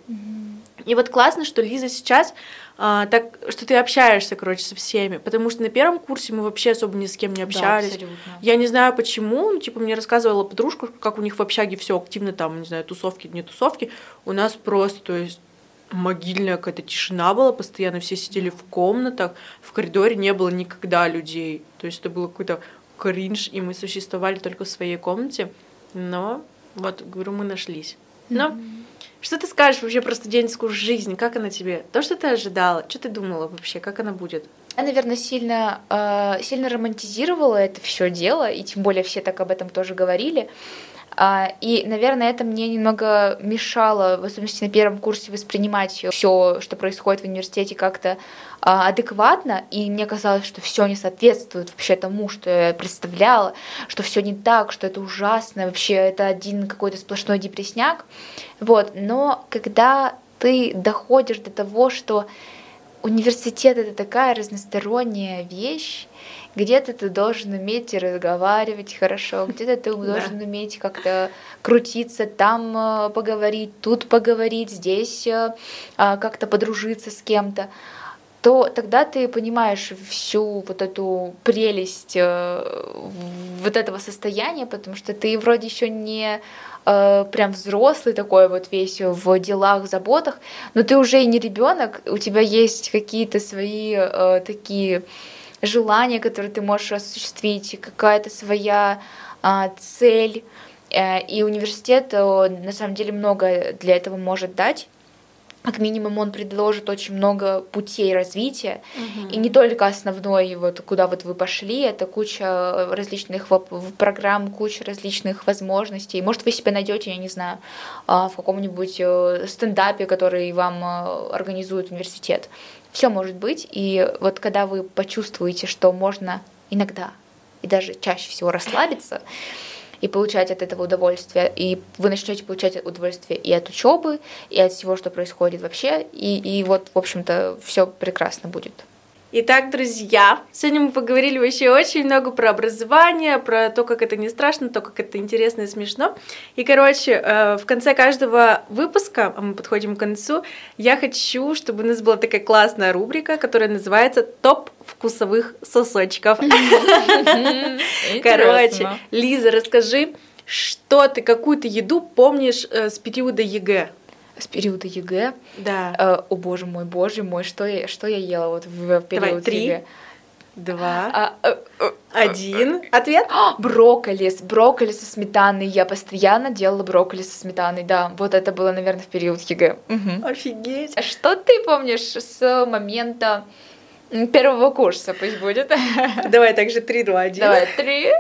И вот классно, что Лиза сейчас а, так, что ты общаешься, короче, со всеми, потому что на первом курсе мы вообще особо ни с кем не общались. абсолютно. Я не знаю почему, ну, типа мне рассказывала подружка, как у них в общаге все активно там, не знаю, тусовки, не тусовки. У нас просто, то есть могильная какая-то тишина была, постоянно все сидели в комнатах, в коридоре не было никогда людей. То есть это было какой-то кринж, и мы существовали только в своей комнате. Но вот, говорю, мы нашлись. Но что ты скажешь вообще про студенческую жизнь? Как она тебе? То, что ты ожидала? Что ты думала вообще? Как она будет? Я, наверное, сильно, э, сильно романтизировала это все дело, и тем более все так об этом тоже говорили. А, и, наверное, это мне немного мешало, в особенности на первом курсе, воспринимать все, что происходит в университете, как-то а, адекватно, и мне казалось, что все не соответствует вообще тому, что я представляла, что все не так, что это ужасно, вообще это один какой-то сплошной депресняк. Вот. Но когда ты доходишь до того, что университет это такая разносторонняя вещь, где-то ты должен уметь разговаривать хорошо, где-то ты должен да. уметь как-то крутиться, там э, поговорить, тут поговорить, здесь э, а, как-то подружиться с кем-то то тогда ты понимаешь всю вот эту прелесть э, вот этого состояния, потому что ты вроде еще не прям взрослый такой вот весь в делах, заботах, но ты уже и не ребенок, у тебя есть какие-то свои такие желание, которое ты можешь осуществить, какая-то своя а, цель. Э, и университет на самом деле много для этого может дать. Как минимум он предложит очень много путей развития, угу. и не только основной, вот куда вот вы пошли, это куча различных программ, куча различных возможностей. Может, вы себя найдете, я не знаю, а, в каком-нибудь э, стендапе, который вам э, организует университет все может быть. И вот когда вы почувствуете, что можно иногда и даже чаще всего расслабиться и получать от этого удовольствие, и вы начнете получать удовольствие и от учебы, и от всего, что происходит вообще, и, и вот, в общем-то, все прекрасно будет. Итак, друзья, сегодня мы поговорили вообще очень много про образование, про то, как это не страшно, то, как это интересно и смешно. И, короче, э, в конце каждого выпуска, а мы подходим к концу, я хочу, чтобы у нас была такая классная рубрика, которая называется «Топ вкусовых сосочков». Короче, Лиза, расскажи, что ты, какую-то еду помнишь э, с периода ЕГЭ? С периода ЕГЭ. Да. Э, о боже мой, боже мой, что я, что я ела вот в, период Давай, три, ЕГЭ? Два. А, а, а, один. Ответ? Брокколи. С брокколи со сметаной. Я постоянно делала брокколи со сметаной. Да, вот это было, наверное, в период ЕГЭ. Угу. Офигеть. А что ты помнишь с момента первого курса? Пусть будет. Давай также три, два, один. Давай, три,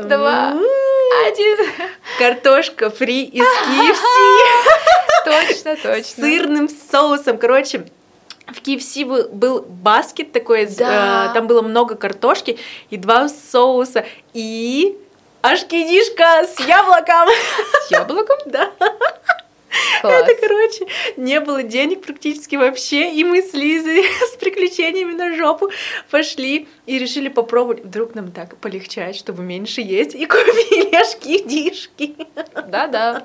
два, один. Картошка фри из KFC. Точно, точно. Сырным соусом. Короче, в KFC был баскет такой, да. э, там было много картошки и два соуса, и ашкидишка с яблоком. С яблоком? Да. Класс. Это, короче, не было денег практически вообще, и мы с Лизой с приключениями на жопу пошли и решили попробовать. Вдруг нам так полегчает, чтобы меньше есть, и купили ашки-дишки. Да-да.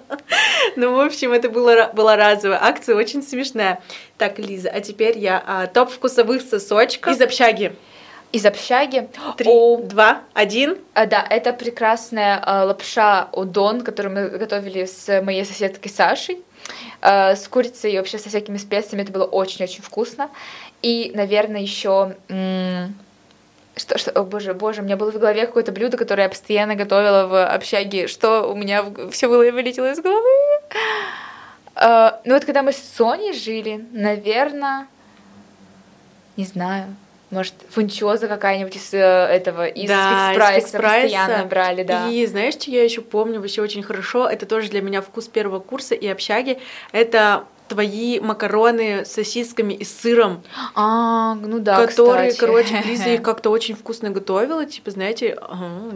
Ну, в общем, это была, была разовая акция, очень смешная. Так, Лиза, а теперь я а, топ вкусовых сосочков из общаги из общаги. Три, О, два, один. А, да, это прекрасная а, лапша удон, которую мы готовили с моей соседкой Сашей. А, с курицей и вообще со всякими специями. Это было очень-очень вкусно. И, наверное, еще... Что, что, о боже, боже, у меня было в голове какое-то блюдо, которое я постоянно готовила в общаге. Что у меня все было и вылетело из головы. Uh, ну вот когда мы с Соней жили, наверное, не знаю, может, фунчоза какая-нибудь из э, этого, из да, фикс-прайса постоянно брали, да. И знаешь, что я еще помню вообще очень хорошо? Это тоже для меня вкус первого курса и общаги. Это твои макароны с сосисками и сыром. А, ну да, Которые, кстати. короче, Лиза их как-то очень вкусно готовила. Типа, знаете,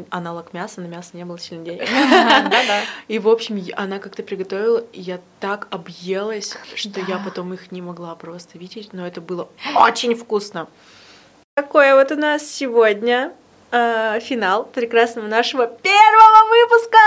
аналог мяса, на мясо не было сильно денег. И, в общем, она как-то приготовила, и я так объелась, что я потом их не могла просто видеть, но это было очень вкусно. Такое вот у нас сегодня э, финал прекрасного нашего первого выпуска.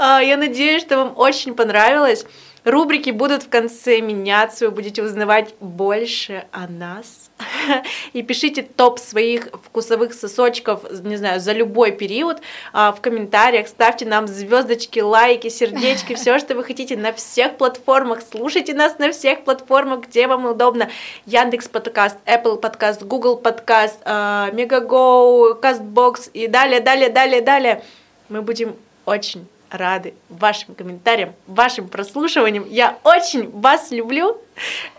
А, я надеюсь, что вам очень понравилось. Рубрики будут в конце меняться, вы будете узнавать больше о нас. И пишите топ своих вкусовых сосочков, не знаю, за любой период а, в комментариях. Ставьте нам звездочки, лайки, сердечки, все, что вы хотите на всех платформах. Слушайте нас на всех платформах, где вам удобно. Яндекс подкаст, Apple подкаст, Google подкаст, Мегаго, Кастбокс и далее, далее, далее, далее. Мы будем очень рады вашим комментариям, вашим прослушиваниям. Я очень вас люблю.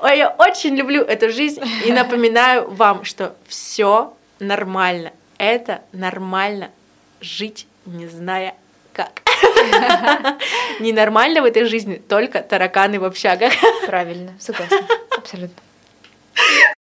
Я очень люблю эту жизнь и напоминаю вам, что все нормально. Это нормально. жить, не зная как. Ненормально в этой жизни только тараканы в общагах. Правильно, согласна, абсолютно.